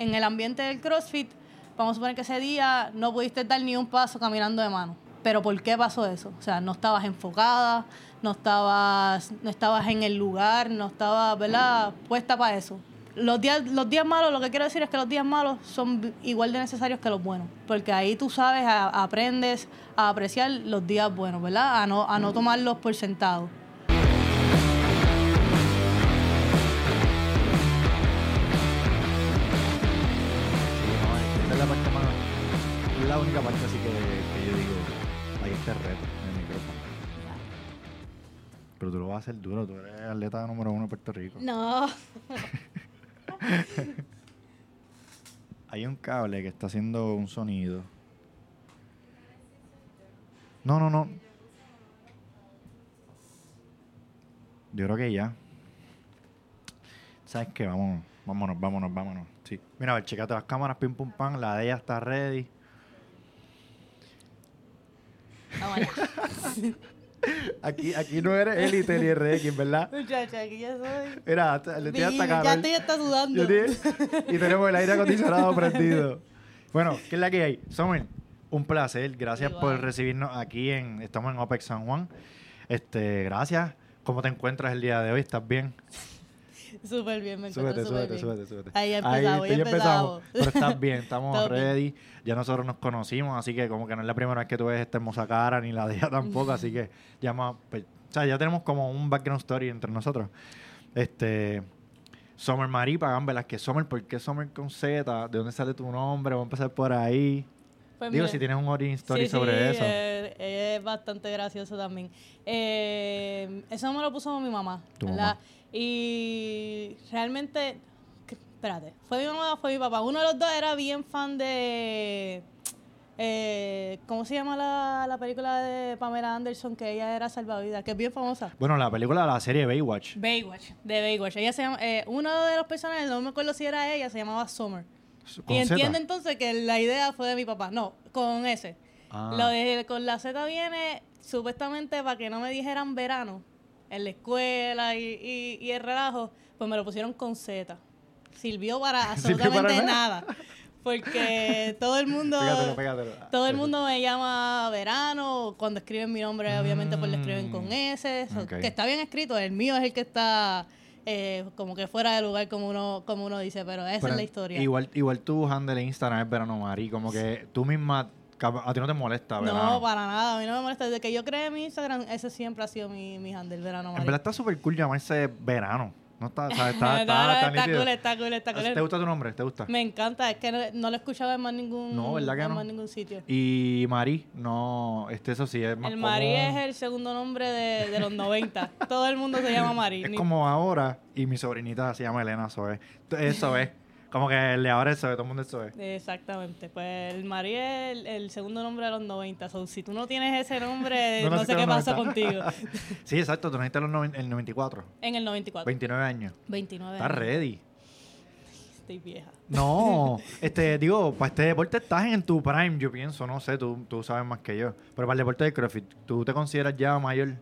en el ambiente del CrossFit, vamos a suponer que ese día no pudiste dar ni un paso caminando de mano. Pero ¿por qué pasó eso? O sea, no estabas enfocada, no estabas, no estabas en el lugar, no estabas, ¿verdad?, puesta para eso. Los días, los días malos, lo que quiero decir es que los días malos son igual de necesarios que los buenos, porque ahí tú sabes, aprendes a apreciar los días buenos, ¿verdad? A no, a no tomarlos por sentado. Única parte así que, que yo digo. Ahí está el reto en el micrófono. Pero tú lo vas a hacer duro, tú eres atleta número uno de Puerto Rico. No. Hay un cable que está haciendo un sonido. No, no, no. Yo creo que ya. ¿Sabes qué? Vámonos, vámonos, vámonos, vámonos. Sí. Mira, a ver, checate las cámaras, pim pum pam. La de ella está ready. Allá. Aquí, aquí no eres élite ni RX, ¿verdad? Muchacha, aquí ya soy. Mira, le estoy hasta Ya estoy hasta sudando. Y tenemos el aire acondicionado prendido. Bueno, ¿qué es la que hay? Summer, un placer. Gracias Igual. por recibirnos aquí en. Estamos en OPEX San Juan. Este, gracias. ¿Cómo te encuentras el día de hoy? ¿Estás bien? Súper bien, me encuentro Súbete, súbete, bien. súbete, súbete. Ahí empezamos, ahí ya empezamos. Pero estás bien, estamos ready. Ya nosotros nos conocimos, así que como que no es la primera vez que tú ves esta hermosa cara, ni la de ella tampoco, así que ya más, pues, o sea, ya tenemos como un background story entre nosotros. Este, Summer Marie que Summer, ¿por qué Summer con Z? ¿De dónde sale tu nombre? Vamos a empezar por ahí. Pues Digo, mira, si tienes un origin story sí, sobre sí, eso. eh, es bastante gracioso también. Eh, eso me lo puso mi mamá, Tu ¿verdad? mamá. Y realmente, espérate, ¿fue mi mamá o fue mi papá? Uno de los dos era bien fan de... eh, ¿Cómo se llama la, la película de Pamela Anderson? Que ella era salvavidas, que es bien famosa. Bueno, la película, la serie Baywatch. Baywatch, de Baywatch. Ella se llama, eh, uno de los personajes, no me acuerdo si era ella, se llamaba Summer. con y Z. entiende entonces que la idea fue de mi papá. No, con ese. Ah. Lo de con la Z viene supuestamente para que no me dijeran verano en la escuela y, y, y el relajo, pues me lo pusieron con Z. Sirvió para Sirvió para absolutamente nada. Porque todo el mundo Pégatelo, pégatelo. todo el mundo me llama verano, cuando escriben mi nombre obviamente pues lo escriben con Mm. S, so- que está bien escrito, el mío es el que está eh, como que fuera de lugar como uno como uno dice, pero esa Pero es la historia. Igual, igual tu handle de Instagram es Verano Mari, como que tú misma, a ti no te molesta, ¿verdad? No, para nada, a mí no me molesta. Desde que yo creé mi Instagram, ese siempre ha sido mi, mi handle, verano En verdad está súper cool llamarse Verano. No está, o sea, está, está, está cool, está cool, está cool. ¿Te gusta tu nombre? ¿Te gusta? Me encanta, es que no, no lo he escuchado en más ningún, No, ¿verdad que en no? más ningún sitio. Y Mari, no, este eso sí es más El Mari es el segundo nombre de, de los 90. Todo el mundo se llama Mari. Es Ni- como ahora, y mi sobrinita se llama Elena Zoe. Eso es. Como que el de ahora es todo el mundo es. Exactamente, pues el Mari es el, el segundo nombre de los 90. So, si tú no tienes ese nombre, No sé qué pasa 90. contigo. Sí, exacto, tú naciste en el 94. En el 94. 29 años. 29. Estás ready. Estoy vieja. No, este, digo, para este deporte estás en tu prime, yo pienso, no sé, tú, tú sabes más que yo. Pero para el deporte de CrossFit, ¿tú te consideras ya mayor?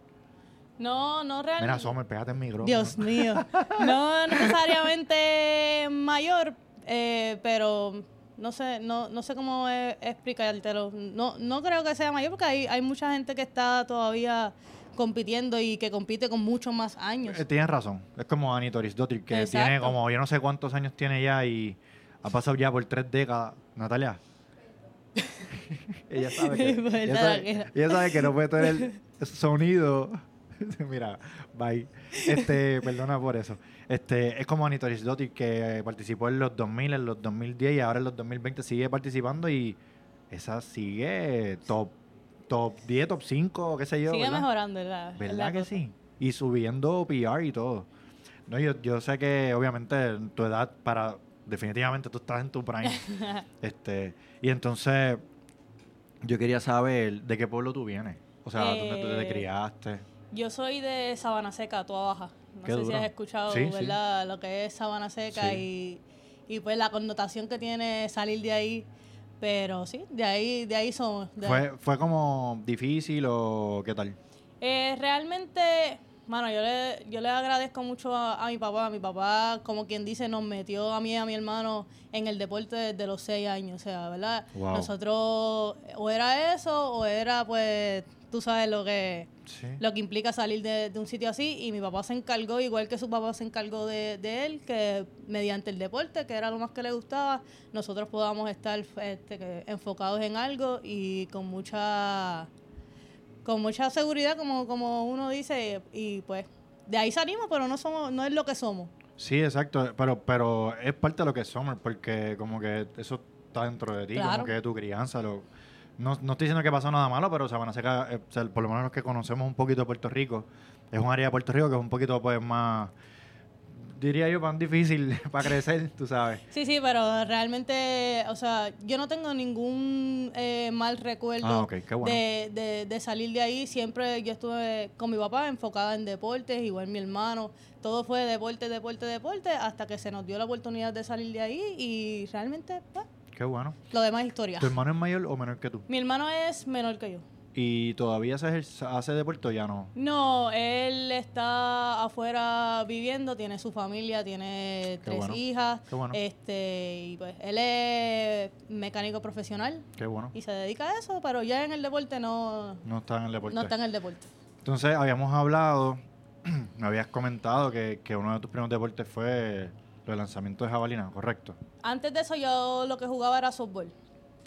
No, no realmente. Mira, Sommer, pégate el micrófono. Dios mío. No necesariamente mayor, eh, pero no sé, no, no sé cómo eh, explicártelo. No, no creo que sea mayor porque hay, hay mucha gente que está todavía compitiendo y que compite con muchos más años. Eh, tienes razón. Es como Annie Torisdottir, que Exacto. tiene como, yo no sé cuántos años tiene ya y ha pasado ya por tres décadas. Natalia. ella sabe que, Pues, ella la sabe, que- ella sabe que no puede tener el sonido. Mira, bye. Este, perdona por eso. Este, es como Annie Torisdottir que participó en los 2000, en los 2010 y ahora en los 2020 sigue participando y esa sigue top top 10, top 5, qué sé yo. Sigue ¿verdad? mejorando, ¿verdad? ¿Verdad la que cosa. sí? Y subiendo PR y todo. No, yo, yo sé que obviamente en tu edad para definitivamente tú estás en tu prime. este, y entonces yo quería saber de qué pueblo tú vienes. O sea, dónde tú te Eh, criaste. Yo soy de Sabana Seca, Toa Baja. No Qué sé si has escuchado, Sí, sí. ¿verdad? Lo que es Sabana Seca Sí. y, y pues la connotación que tiene salir de ahí. Pero sí, de ahí, de ahí somos. de- ¿Fue, ¿Fue como difícil o qué tal? Eh, realmente Mano, yo le, yo le agradezco mucho a, a mi papá. Mi papá, como quien dice, nos metió a mí y a mi hermano en el deporte desde los seis años. O sea, ¿verdad? Wow. Nosotros, o era eso, o era, pues, tú sabes lo que, Sí. lo que implica salir de, de un sitio así. Y mi papá se encargó, igual que su papá se encargó de, de él, que mediante el deporte, que era lo más que le gustaba, nosotros podamos estar este, enfocados en algo y con mucha con mucha seguridad, como, como uno dice, y pues de ahí salimos, pero no somos, no es lo que somos. Sí, exacto, pero, pero es parte de lo que Summer, porque como que eso está dentro de ti, Claro. como que de tu crianza. Lo, no, no estoy diciendo que pasó nada malo, pero Sabana Seca, eh, o sea, por lo menos los que conocemos un poquito de Puerto Rico, es un área de Puerto Rico que es un poquito pues más, diría yo, más difícil para crecer, tú sabes. Sí, sí, pero realmente, o sea, yo no tengo ningún eh, mal recuerdo Ah, bueno. de, de, de salir de ahí. Siempre yo estuve con mi papá enfocada en deportes, igual mi hermano. Todo fue deporte, deporte, deporte, hasta que se nos dio la oportunidad de salir de ahí y realmente, pues, Qué bueno. lo demás es historia. ¿Tu hermano es mayor o menor que tú? Mi hermano es menor que yo. ¿Y todavía se hace deporte o ya no? No, él está afuera viviendo, tiene su familia, tiene Qué tres bueno, hijas. qué bueno. Este, y pues él es mecánico profesional Qué bueno. y se dedica a eso, pero ya en el deporte no, No está en el deporte. no está en el deporte. Entonces, habíamos hablado, me habías comentado que, que uno de tus primeros deportes fue lo del lanzamiento de jabalina, ¿correcto? Antes de eso yo lo que jugaba era softball.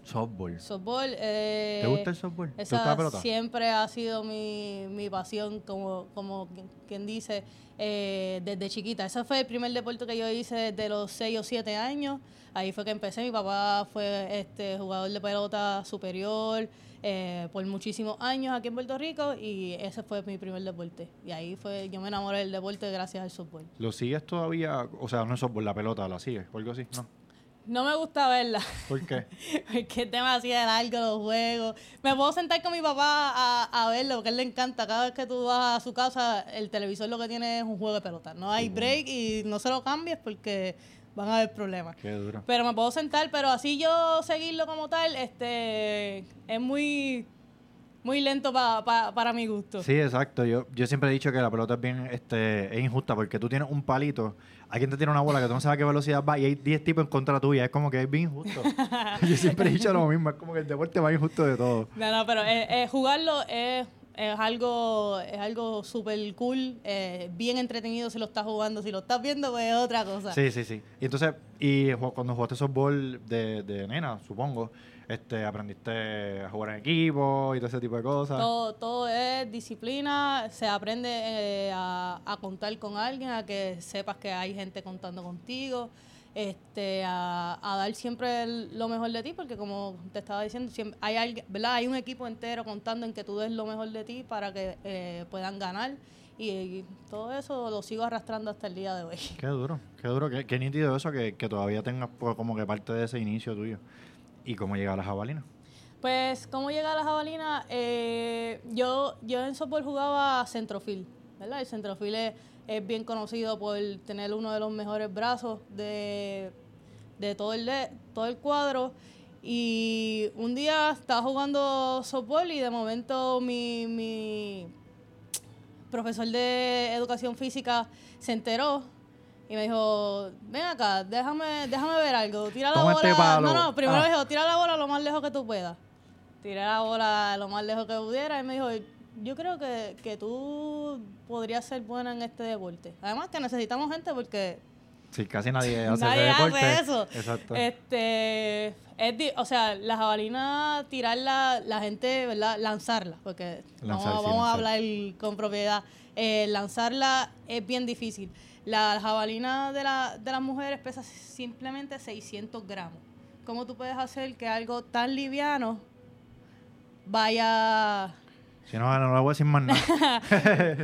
Softball. Softball. eh, ¿Te gusta el softball? ¿Te Esa gusta la pelota? siempre ha sido mi, mi pasión, como, como quien- quien dice, eh, desde chiquita. Ese fue el primer deporte que yo hice desde los 6 o 7 años. Ahí fue que empecé. Mi papá fue este jugador de pelota superior eh, por muchísimos años aquí en Puerto Rico y ese fue mi primer deporte. Y ahí fue, yo me enamoré del deporte gracias al softball. ¿Lo sigues todavía? O sea, no es softball, la pelota, ¿la sigues? ¿O algo así? No. No me gusta verla. ¿Por qué? Porque es demasiado largo los juegos. Me puedo sentar con mi papá a, a verlo, porque a él le encanta. Cada vez que tú vas a su casa, el televisor lo que tiene es un juego de pelota. No hay break y no se lo cambies porque van a haber problemas. Qué duro. Pero me puedo sentar, pero así yo seguirlo como tal, este es muy muy lento pa- pa- para mi gusto. Sí, exacto. Yo, yo siempre he dicho que la pelota es bien este, es injusta porque tú tienes un palito, alguien te tira una bola que tú no sabes a qué velocidad va y hay 10 tipos en contra tuya. Es como que es bien injusto. yo siempre he dicho lo mismo, es como que el deporte más injusto de todo. No, no, pero eh, eh, jugarlo es, es algo es algo súper cool, eh, bien entretenido si lo estás jugando. Si lo estás viendo, pues es otra cosa. Sí, sí, sí. Y entonces, y cuando jugaste softball de, de nena, supongo, este, aprendiste a jugar en equipo y todo ese tipo de cosas. Todo, todo es disciplina, se aprende eh, a, a contar con alguien, a que sepas que hay gente contando contigo, este, a, a dar siempre el- lo mejor de ti, porque como te estaba diciendo, siempre hay alguien, ¿verdad? Hay un equipo entero contando en que tú des lo mejor de ti para que eh, puedan ganar. Y, y todo eso lo sigo arrastrando hasta el día de hoy. Qué duro, qué duro, qué, qué nítido eso que, que todavía tengas pues, como que parte de ese inicio tuyo. ¿Y cómo llega a la jabalina? Pues, ¿cómo llega a la jabalina? Eh, yo, yo en softball jugaba centrofil, ¿verdad? El centrofil es, es bien conocido por tener uno de los mejores brazos de, de todo, el de- todo el cuadro. Y un día estaba jugando softball y de momento mi, mi profesor de educación física se enteró y me dijo, ven acá, déjame, déjame ver algo, tira la bola. este palo. No, no, primero Ah. me dijo, tira la bola lo más lejos que tú puedas. Tiré la bola lo más lejos que pudiera y me dijo, yo creo que, que tú podrías ser buena en este deporte. Además que necesitamos gente porque Sí, casi nadie hace Nadie ese deporte. hace eso. Exacto. Este, es o sea, la jabalina, tirarla, la gente, ¿verdad? Lanzarla, porque Lanzar, vamos, sí, vamos a hablar con propiedad. Eh, lanzarla es bien difícil. La jabalina de, la, de las mujeres pesa simplemente 600 gramos. ¿Cómo tú puedes hacer que algo tan liviano vaya Si no, no le voy a decir más nada.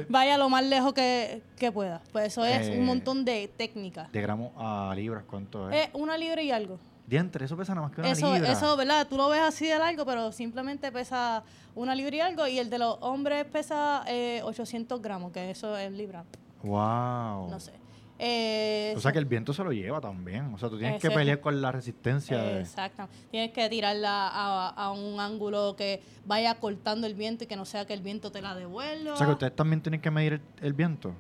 vaya lo más lejos que, que pueda? Pues eso es Eh, un montón de técnica. de gramos a libras, ¿cuánto es? Es una libra y algo. Diantre, eso pesa nada más que una Eso, libra. eso, ¿verdad? Tú lo ves así de largo, pero simplemente pesa una libra y algo. Y el de los hombres pesa eh, 800 gramos, que eso es libra. Wow. No sé. Eh, O sea que el viento se lo lleva también. O sea, tú tienes que pelear con la resistencia. de- Exacto. Tienes que tirarla a, a un ángulo que vaya cortando el viento y que no sea que el viento te la devuelva. O sea que ustedes también tienen que medir el, el viento.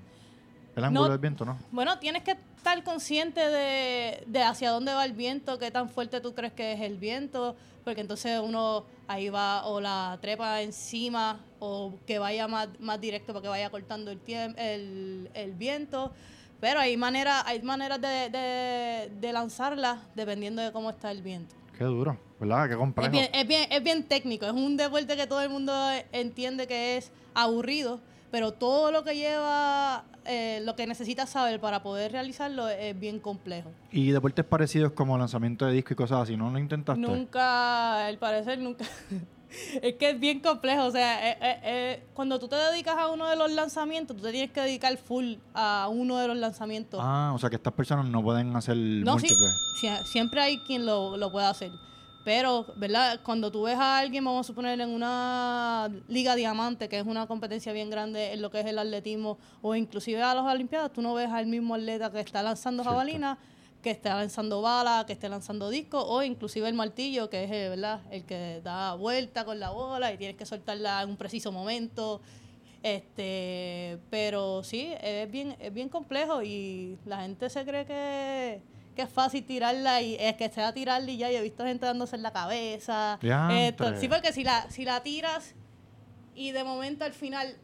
El ángulo No. del viento, ¿no? Bueno, tienes que estar consciente de, de hacia dónde va el viento, qué tan fuerte tú crees que es el viento, porque entonces uno ahí va o la trepa encima o que vaya más, más directo para que vaya cortando el, el, el viento. Pero hay maneras hay maneras de, de, de lanzarla dependiendo de cómo está el viento. Qué duro, ¿verdad? Qué complejo. Es bien, es, bien, es bien técnico, es un deporte que todo el mundo entiende que es aburrido, pero todo lo que lleva, eh, lo que necesitas saber para poder realizarlo es bien complejo. Y deportes parecidos como lanzamiento de disco y cosas así, ¿no lo intentaste? Nunca, al parecer, nunca. es que es bien complejo, o sea, eh, eh, eh, cuando tú te dedicas a uno de los lanzamientos, tú te tienes que dedicar full a uno de los lanzamientos. Ah, o sea que estas personas no pueden hacer No, sí, múltiples. sie- siempre hay quien lo, lo pueda hacer. Pero, ¿verdad? Cuando tú ves a alguien, vamos a suponer en una liga diamante, que es una competencia bien grande en lo que es el atletismo, o inclusive a las Olimpiadas, tú no ves al mismo atleta que está lanzando jabalina, que está lanzando bala, que esté lanzando disco, o inclusive el martillo, que es eh, ¿verdad? el que da vuelta con la bola y tienes que soltarla en un preciso momento. Este, pero sí, es bien, es bien complejo y la gente se cree que, que es fácil tirarla y es que sea tirarla y ya. Yo he visto gente dándose en la cabeza. Esto, sí, porque si la, si la tiras y de momento al final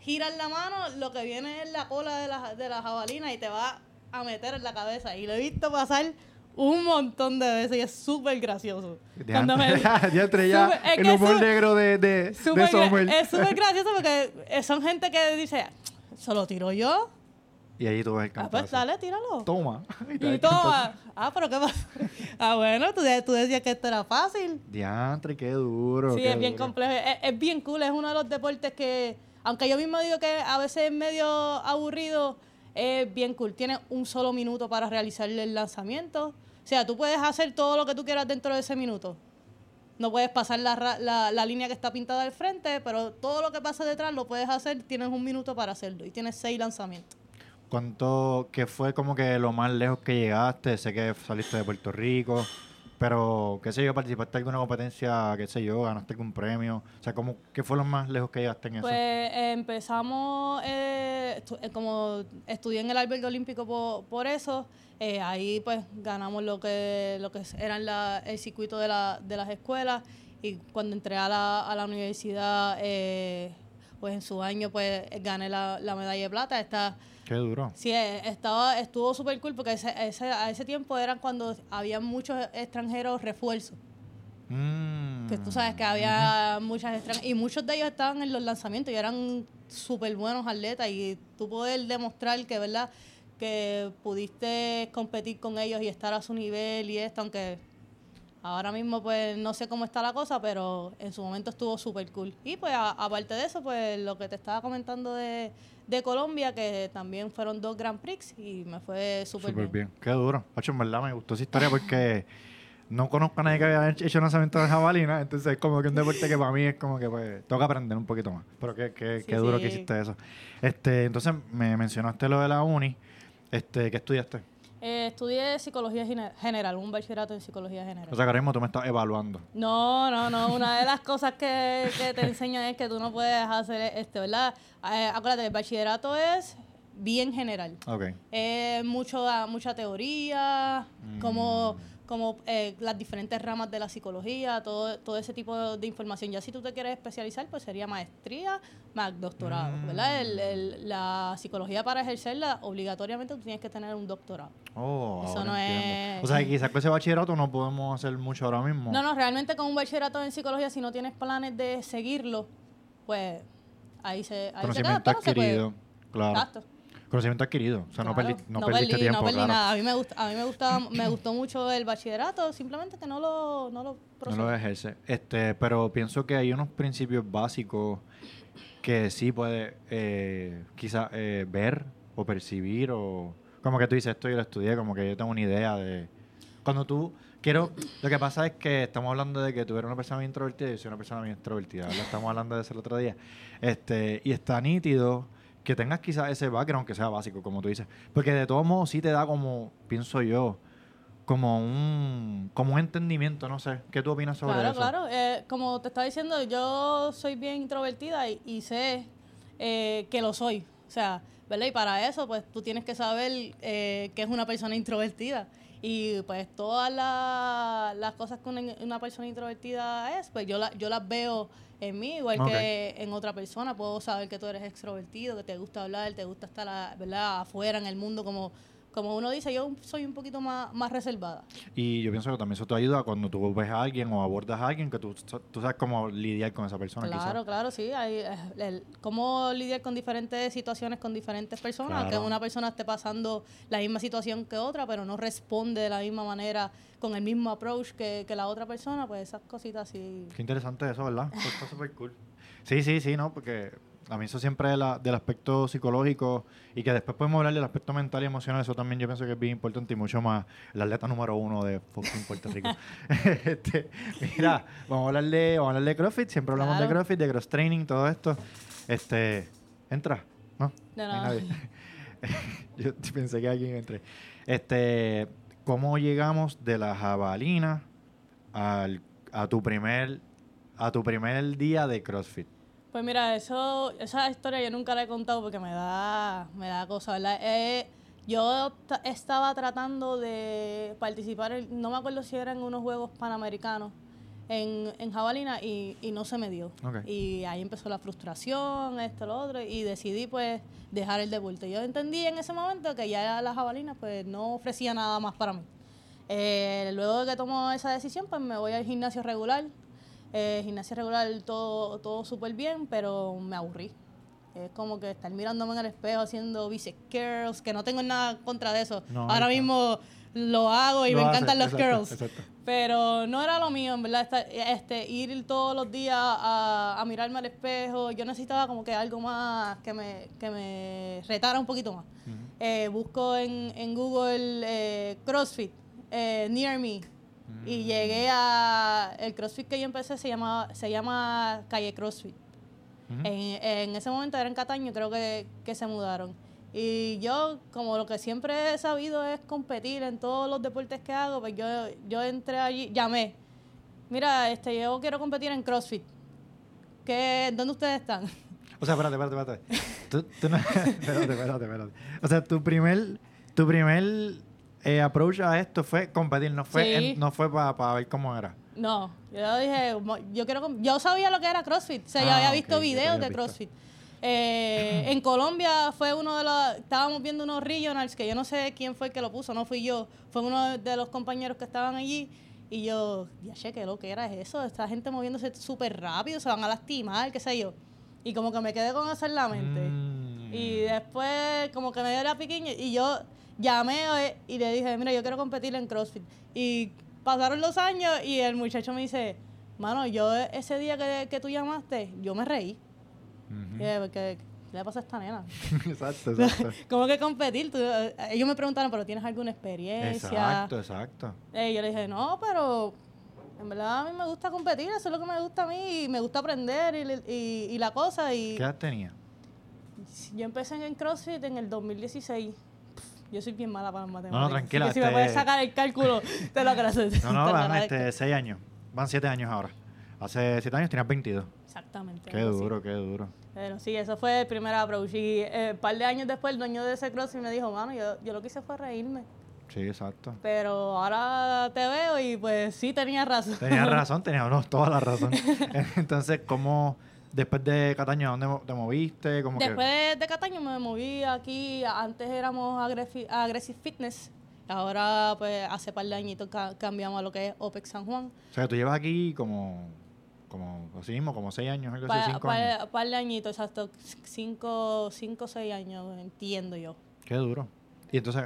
giras la mano, lo que viene es la cola de la, de la jabalina y te va a meter en la cabeza. Y lo he visto pasar un montón de veces y es súper gracioso. Cuando me- ya, Súper- es el humor negro de, de, Sommer. es súper gracioso porque eh, son gente que dice, ¿se lo tiro yo? Y ahí tú ves el Ah, cantazo. pues dale, tíralo. Toma. Y cantazo. toma. Ah, pero ¿qué pasa? Ah, bueno, tú, de- tú decías que esto era fácil. Diantre, qué duro. Sí, qué es bien duro. complejo. Es, es bien cool. Es uno de los deportes que, aunque yo mismo digo que a veces es medio aburrido, es bien cool. Tienes un solo minuto para realizar el lanzamiento. O sea, tú puedes hacer todo lo que tú quieras dentro de ese minuto. No puedes pasar la, la, la línea que está pintada al frente, pero todo lo que pasa detrás lo puedes hacer. Tienes un minuto para hacerlo y tienes seis lanzamientos. ¿Cuánto, qué fue como que lo más lejos que llegaste? Sé que saliste de Puerto Rico, pero qué sé yo, participaste alguna competencia, qué sé yo, ganaste algún premio. O sea, ¿cómo, ¿qué fue lo más lejos que llegaste en eso? Pues eh, empezamos, eh, estu- eh, como estudié en el albergue olímpico por, eso, eh, ahí pues ganamos lo que, lo que eran el circuito de, la, de las escuelas y cuando entré a la, a la universidad, eh, pues en su año pues gané la, la medalla de plata. Esta, Qué duro. Sí, eh, estaba, estuvo súper cool porque ese, ese- a ese tiempo eran cuando había muchos extranjeros refuerzos. Mm. Que tú sabes que había muchas extranjeras y muchos de ellos estaban en los lanzamientos y eran súper buenos atletas y tú poder demostrar que, ¿verdad? Que pudiste competir con ellos y estar a su nivel y esto, aunque ahora mismo pues no sé cómo está la cosa, pero en su momento estuvo súper cool. Y pues a- aparte de eso, pues lo que te estaba comentando de, de Colombia, que también fueron dos Grand Prix y me fue súper bien. bien. Qué duro. Hacho, en verdad me gustó esa historia porque no conozco a nadie que haya hecho lanzamiento de jabalina. Entonces es como que un deporte que para mí es como que pues toca aprender un poquito más. Pero qué, qué, Sí, qué duro que hiciste eso. Este, entonces me mencionaste lo de la uni. Este, ¿qué estudiaste? Eh, estudié psicología gene- general, un bachillerato en psicología general. O sea que ahora mismo tú me estás evaluando. No, no, no. Una de las cosas que, que te enseñan es que tú no puedes hacer este, ¿verdad? Eh, acuérdate, el bachillerato es bien general. Ok. Es mucho, mucha teoría, Mm. como, como eh, las diferentes ramas de la psicología, todo, todo ese tipo de información. Ya si tú te quieres especializar, pues sería maestría más doctorado, Mm. ¿verdad? El- el- la psicología para ejercerla, obligatoriamente tú tienes que tener un doctorado. Oh, Eso no entiendo. es- O sea que quizás con ese bachillerato no podemos hacer mucho ahora mismo. No, no, realmente con un bachillerato en psicología, si no tienes planes de seguirlo, pues ahí se, ahí se queda, pero se puede. Claro. Exacto. Conocimiento adquirido. O sea, no, Claro. perdi- no perdiste perdí, tiempo, no perdí claro. nada. A mí me gusta, a mí me gustaba, me gustó mucho el bachillerato, simplemente que no lo, no lo No lo ejerce. Este, pero pienso que hay unos principios básicos que sí puede eh, quizás eh, ver o percibir o como que tú dices esto yo lo estudié, como que yo tengo una idea de cuando tú quiero lo que pasa es que estamos hablando de que tú eres una persona bien introvertida y yo soy una persona bien extrovertida. Estamos hablando de eso el otro día. Este, y está nítido que tengas quizás ese background que sea básico, como tú dices. Porque de todos modos sí te da como, pienso yo, como un, como un entendimiento, no sé. ¿Qué tú opinas sobre claro, eso? Claro, eh, como te estaba diciendo, yo soy bien introvertida y, y sé eh, que lo soy. O sea, ¿verdad? Y para eso, pues tú tienes que saber eh, que es una persona introvertida. Y pues todas la- las cosas que una, una persona introvertida es, pues yo, la, yo las veo en mí, igual que en otra persona. Puedo saber que tú eres extrovertido, que te gusta hablar, te gusta estar ¿verdad? afuera en el mundo, como, como uno dice. Yo soy un poquito más, más reservada. Y yo pienso que también eso te ayuda cuando tú ves a alguien o abordas a alguien que tú, tú sabes cómo lidiar con esa persona. Claro, quizás. claro, sí. Hay, eh, el- cómo lidiar con diferentes situaciones con diferentes personas. Que Claro. una persona esté pasando la misma situación que otra, pero no responde de la misma manera, con el mismo approach que, que la otra persona, pues esas cositas sí. Qué interesante eso, ¿verdad? Eso está súper cool. Sí, sí, sí, ¿no? Porque a mí eso siempre de la- del aspecto psicológico y que después podemos hablar del aspecto mental y emocional, eso también yo pienso que es bien importante y mucho más el atleta número uno de fucking Puerto Rico. Este, mira, vamos a hablar de, vamos a hablar de CrossFit, siempre hablamos de. CrossFit, de cross training, todo esto. Este, entra, ¿no? No, no. nadie. yo pensé que alguien entre. Este, ¿cómo llegamos de la jabalina al, a tu primer a tu primer día de CrossFit? Pues mira, eso, esa historia yo nunca la he contado porque me da, me da cosa, ¿verdad? Eh, yo ta- estaba tratando de participar, en- no me acuerdo si eran unos Juegos Panamericanos en, en Jabalina y, y no se me dio. Y ahí empezó la frustración, esto, lo otro, y decidí pues dejar el deporte. Yo entendí en ese momento que ya la jabalina pues no ofrecía nada más para mí. Eh, luego de que tomo esa decisión, pues me voy al gimnasio regular. Eh, gimnasio regular todo, todo súper bien, pero me aburrí. Es como que estar mirándome en el espejo haciendo bicep curls, que no tengo nada contra de eso. No, Ahora mismo lo hago y Lo me encantan los exacto, curls. exacto. Pero no era lo mío, en verdad, estar- este, ir todos los días a, a mirarme al espejo. Yo necesitaba como que algo más que me, que me retara un poquito más. Eh, busco en, en Google eh, CrossFit, eh, Near Me. Y Mm. llegué a... El CrossFit que yo empecé se llama, se llama Calle CrossFit. En, en ese momento era en Cataño, creo que, que se mudaron. Y yo, como lo que siempre he sabido es competir en todos los deportes que hago, pues yo, yo entré allí, llamé. Mira, este, yo quiero competir en CrossFit. ¿Qué, ¿Dónde ustedes están? O sea, espérate, espérate, espérate. Tú, tú no- espérate, espérate, espérate. O sea, tu primer, tu primer eh, approach a esto fue competir, no fue, Sí. en- no fue para ver cómo era. No, yo dije, yo quiero, yo sabía lo que era CrossFit, o sea, yo Ah, había visto videos de visto. CrossFit. Eh, en Colombia fue uno de los, estábamos viendo unos regionals que yo no sé quién fue el que lo puso, no fui yo, fue uno de los compañeros que estaban allí y yo, ya chequé lo que era eso, esta gente moviéndose súper rápido, se van a lastimar, qué sé yo. Y como que me quedé con eso en la mente. Mm. Y después como que me dio la piquiña y yo llamé eh, y le dije, mira, yo quiero competir en CrossFit. Y pasaron los años y el muchacho me dice, mano, yo ese día que, que tú llamaste, yo me reí. Y yo, ¿Qué, ¿Qué le pasa a esta nena? exacto, exacto. ¿Cómo que competir? Tú, eh, ellos me preguntaron, ¿pero tienes alguna experiencia? exacto, exacto. Eh, yo le dije, no, pero en verdad a mí me gusta competir, eso es lo que me gusta a mí, y me gusta aprender y, y- y la cosa. Y ¿Qué edad tenía? yo empecé en CrossFit en el 2016. Yo soy bien mala para las matemáticas. No, no, tranquila, así que si me este- puedes sacar el cálculo, te lo agradezco. No, no, van este, seis años. Van siete años ahora. Hace siete años tenías 22. Exactamente. Qué duro, qué duro. Pero sí, eso fue el primer approach. Y eh, un par de años después, el dueño de ese CrossFit me dijo, mano, yo, yo lo que hice fue reírme. Sí, exacto. Pero ahora te veo y pues sí tenías razón. Tenías razón, tenías no, toda la razón. Entonces, ¿cómo después de Cataño, dónde te moviste? Como que, Después de Cataño me moví aquí, antes éramos Aggressive Fitness, ahora pues hace par de añitos ca- cambiamos a lo que es OPEX San Juan. o sea, tú llevas aquí como, como así mismo, como seis años, algo así, cinco años. par- de añitos, exacto, cinco, cinco seis años, entiendo yo. Qué duro. Y entonces,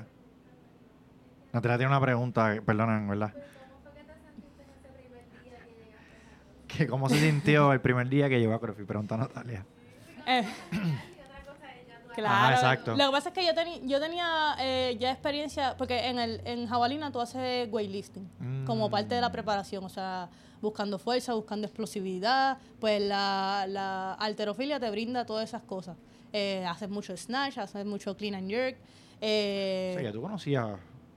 Natalia tiene una pregunta, perdona, ¿verdad? Que ¿Cómo se sintió el primer día que llegó a CrossFit? Pregunta Natalia. Eh, Claro. exacto. Lo que pasa es que yo, teni- yo tenía eh, ya experiencia, porque en el en jabalina tú haces weightlifting como parte de la Mm. preparación, o sea, buscando fuerza, buscando explosividad, pues la, la alterofilia te brinda todas esas cosas. eh, haces mucho snatch, haces mucho clean and jerk. Eh, O sea, ya tú conocías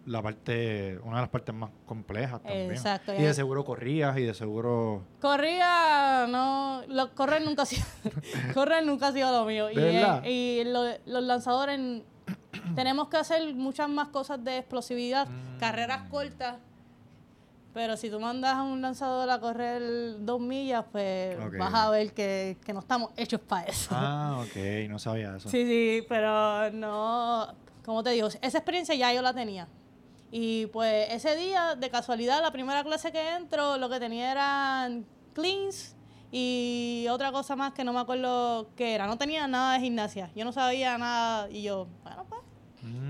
la parte, una de las partes más complejas también. Exacto, Y de seguro corrías y de seguro... Corría, no, lo, correr nunca ha sido, correr nunca ha sido lo mío. Y, eh, y lo- los lanzadores tenemos que hacer muchas más cosas de explosividad, Mm. carreras cortas. Pero si tú mandas a un lanzador a correr dos millas, pues vas a ver que, que no estamos hechos para eso. Ah, ok, no sabía eso. Sí, sí, pero no, como te digo, esa experiencia ya yo la tenía. Y pues ese día, de casualidad, la primera clase que entro, lo que tenía eran cleans y otra cosa más que no me acuerdo qué era. No tenía nada de gimnasia. Yo no sabía nada y yo, bueno, pues.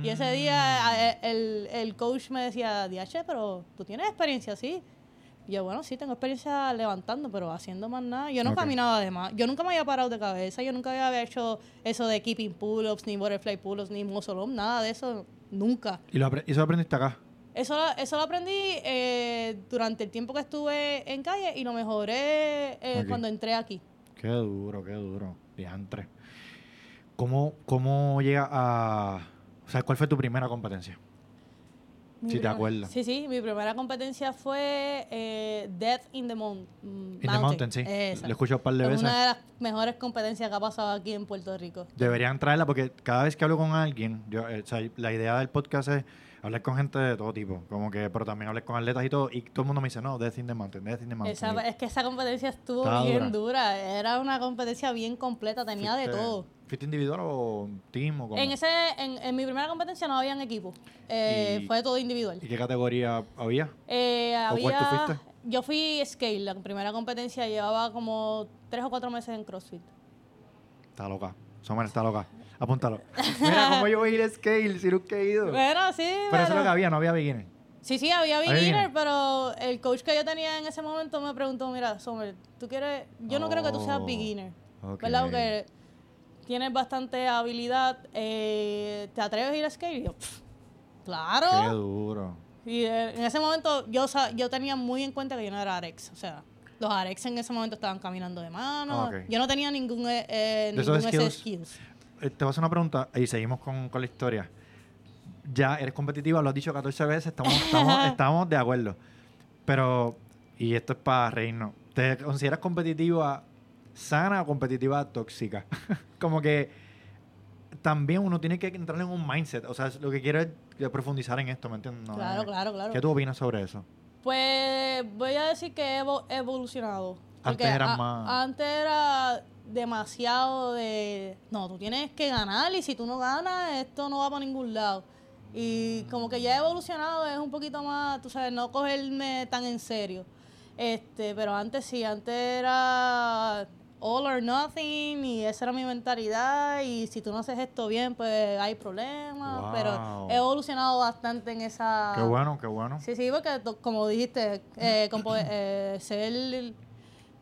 Y ese Mm. día a- el, el coach me decía, Diache, pero tú tienes experiencia, ¿sí? Yo, bueno, sí, tengo experiencia levantando, pero haciendo más nada. Yo no caminaba de más. Yo nunca me había parado de cabeza. Yo nunca había hecho eso de keeping pull-ups, ni butterfly pull-ups, ni muscle up, nada de eso. Nunca. ¿Y, lo apre- y eso lo aprendiste acá? Eso, lo- eso lo aprendí eh, durante el tiempo que estuve en calle y lo mejoré eh, cuando entré aquí. Qué duro, qué duro. Diantre. ¿Cómo, ¿Cómo llega a... O sea, ¿cuál fue tu primera competencia? Si te acuerdas. Sí, sí. Mi primera competencia fue eh, Death in the Mon- mm, In the Mountain, sí. Esa. Lo he escuchado un par de es veces. una de las mejores competencias que ha pasado aquí en Puerto Rico. Deberían traerla porque cada vez que hablo con alguien, yo, eh, o sea, la idea del podcast es hablar con gente de todo tipo, como que, pero también hablar con atletas y todo, y todo el mundo me dice, no, Death in the Mountain, Death in the Mountain. Esa- es que esa competencia estuvo bien dura. Era una competencia bien completa, tenía de todo. ¿Fuiste individual o team o cómo? En, ese, en, en mi primera competencia no habían equipo. Eh, fue todo individual. ¿Y qué categoría había? Eh, ¿O cuál tú fuiste? yo fui scale, la primera competencia llevaba como tres o cuatro meses en CrossFit. Está loca. Sommer está loca. Apúntalo. Mira, ¿cómo yo voy a ir a scale si nunca he ido? Bueno, sí, pero eso es lo pero- que había, no había beginner. Sí, sí, había beginner, pero el coach que yo tenía en ese momento me preguntó, mira, Sommer, tú quieres, yo no creo que tú seas Oh, beginner, ok. ¿verdad? Porque tienes bastante habilidad, eh, ¿te atreves a ir a skate? Y yo, "Pff, Qué claro. duro. Y eh, en ese momento yo, yo tenía muy en cuenta que yo no era Arex, o sea, los Arex en ese momento estaban caminando de mano, Ok. yo no tenía ningún, eh, eh, esos ningún ese skills. skills. Eh, Te voy a hacer una pregunta y seguimos con, con la historia. Ya eres competitiva, lo has dicho 14 veces, estamos, estamos, estamos de acuerdo. Pero, y esto es para reírnos, ¿te consideras competitiva sana o competitiva tóxica? Como que también uno tiene que entrar en un mindset. O sea, lo que quiero es profundizar en esto, ¿me entiendes? No Claro, claro, claro. ¿Qué tú opinas sobre eso? Pues voy a decir que he evo- evolucionado. Antes era más- Antes era demasiado de... No, tú tienes que ganar y si tú no ganas, esto no va para ningún lado. Y como que ya he evolucionado, es un poquito más, tú sabes, no cogerme tan en serio. Este, pero antes sí, antes era all or nothing y esa era mi mentalidad y si tú no haces esto bien, pues hay problemas. Wow. Pero he evolucionado bastante en esa... Qué bueno, qué bueno. Sí, sí, porque como dijiste, eh, eh, ser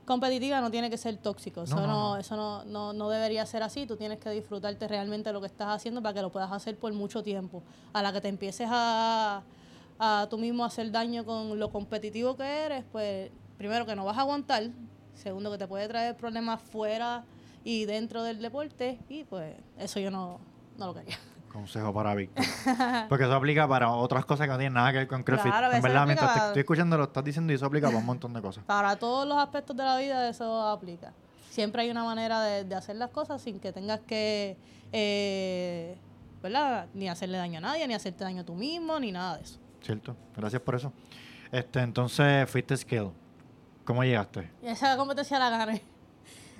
competitiva no tiene que ser tóxico. Eso, No, no, no, no. eso no, no, no debería ser así. Tú tienes que disfrutarte realmente de lo que estás haciendo para que lo puedas hacer por mucho tiempo. A la que te empieces a, a tú mismo hacer daño con lo competitivo que eres, pues primero que no vas a aguantar, segundo que te puede traer problemas fuera y dentro del deporte y pues eso yo no, no lo quería. Consejo para Víctor. Porque eso aplica para otras cosas que no tienen nada que ver con CrossFit. Claro, en verdad, mientras te estoy escuchando lo estás diciendo y eso aplica para un montón de cosas. Para todos los aspectos de la vida eso aplica. Siempre hay una manera de, de hacer las cosas sin que tengas que, eh, ¿verdad? Ni hacerle daño a nadie, ni hacerte daño a tú mismo, ni nada de eso. ¿Cierto? Gracias por eso. Este, entonces, fuiste skill. ¿Cómo llegaste? Esa competencia la gané.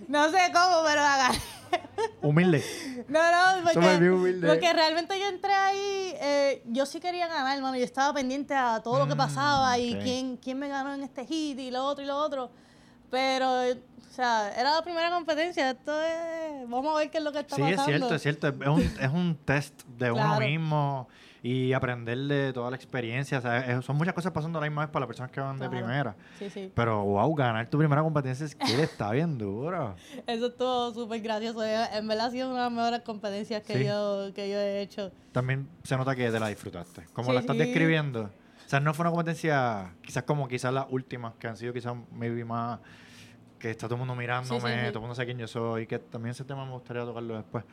No sé cómo, pero la gané. Humilde. No, no, porque, humildes. porque realmente yo entré ahí, eh, yo sí quería ganar, hermano. Yo estaba pendiente a todo lo que Mm, pasaba y quién, quién me ganó en este hit y lo otro y lo otro. Pero, o sea, era la primera competencia. Esto es. Vamos a ver qué es lo que está Sí, pasando. es cierto, es cierto. Es un, es un test de uno mismo y aprender de toda la experiencia. O sea, es- son muchas cosas pasando a la misma vez para las personas que van de primera. Sí, sí. Pero, wow, ganar tu primera competencia es que está bien duro. Eso estuvo súper gracioso. En verdad ha sido una de las mejores competencias que, Sí. yo, que yo he hecho. También se nota que te la disfrutaste. Como la estás describiendo. O sea, no fue una competencia, quizás como quizás las últimas, que han sido quizás maybe más que está todo el mundo mirándome, Sí, sí, sí. todo el mundo sabe quién yo soy, que también ese tema me gustaría tocarlo después.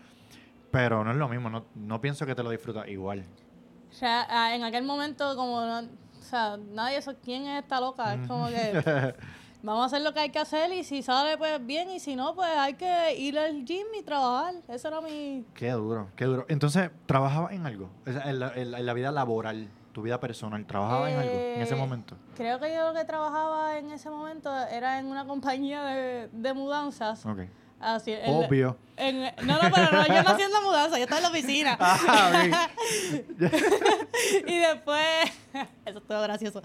Pero no es lo mismo, no, no pienso que te lo disfrutas igual. O sea, ah, en aquel momento, como, no- o sea, nadie sabe quién es esta loca. Es como que vamos a hacer lo que hay que hacer y si sale, pues bien. Y si no, pues hay que ir al gym y trabajar. Eso era mi... Qué duro, qué duro. Entonces, ¿trabajabas en algo? O sea, en, la, en la- en la vida laboral, tu vida personal, ¿trabajabas en algo en ese Eh, momento? Creo que yo lo que trabajaba en ese momento era en una compañía de, de mudanzas. Ok. Así, Obvio. en- no, no, pero no, yo no haciendo mudanza, yo estaba en la oficina. Ah, y después, eso estuvo gracioso.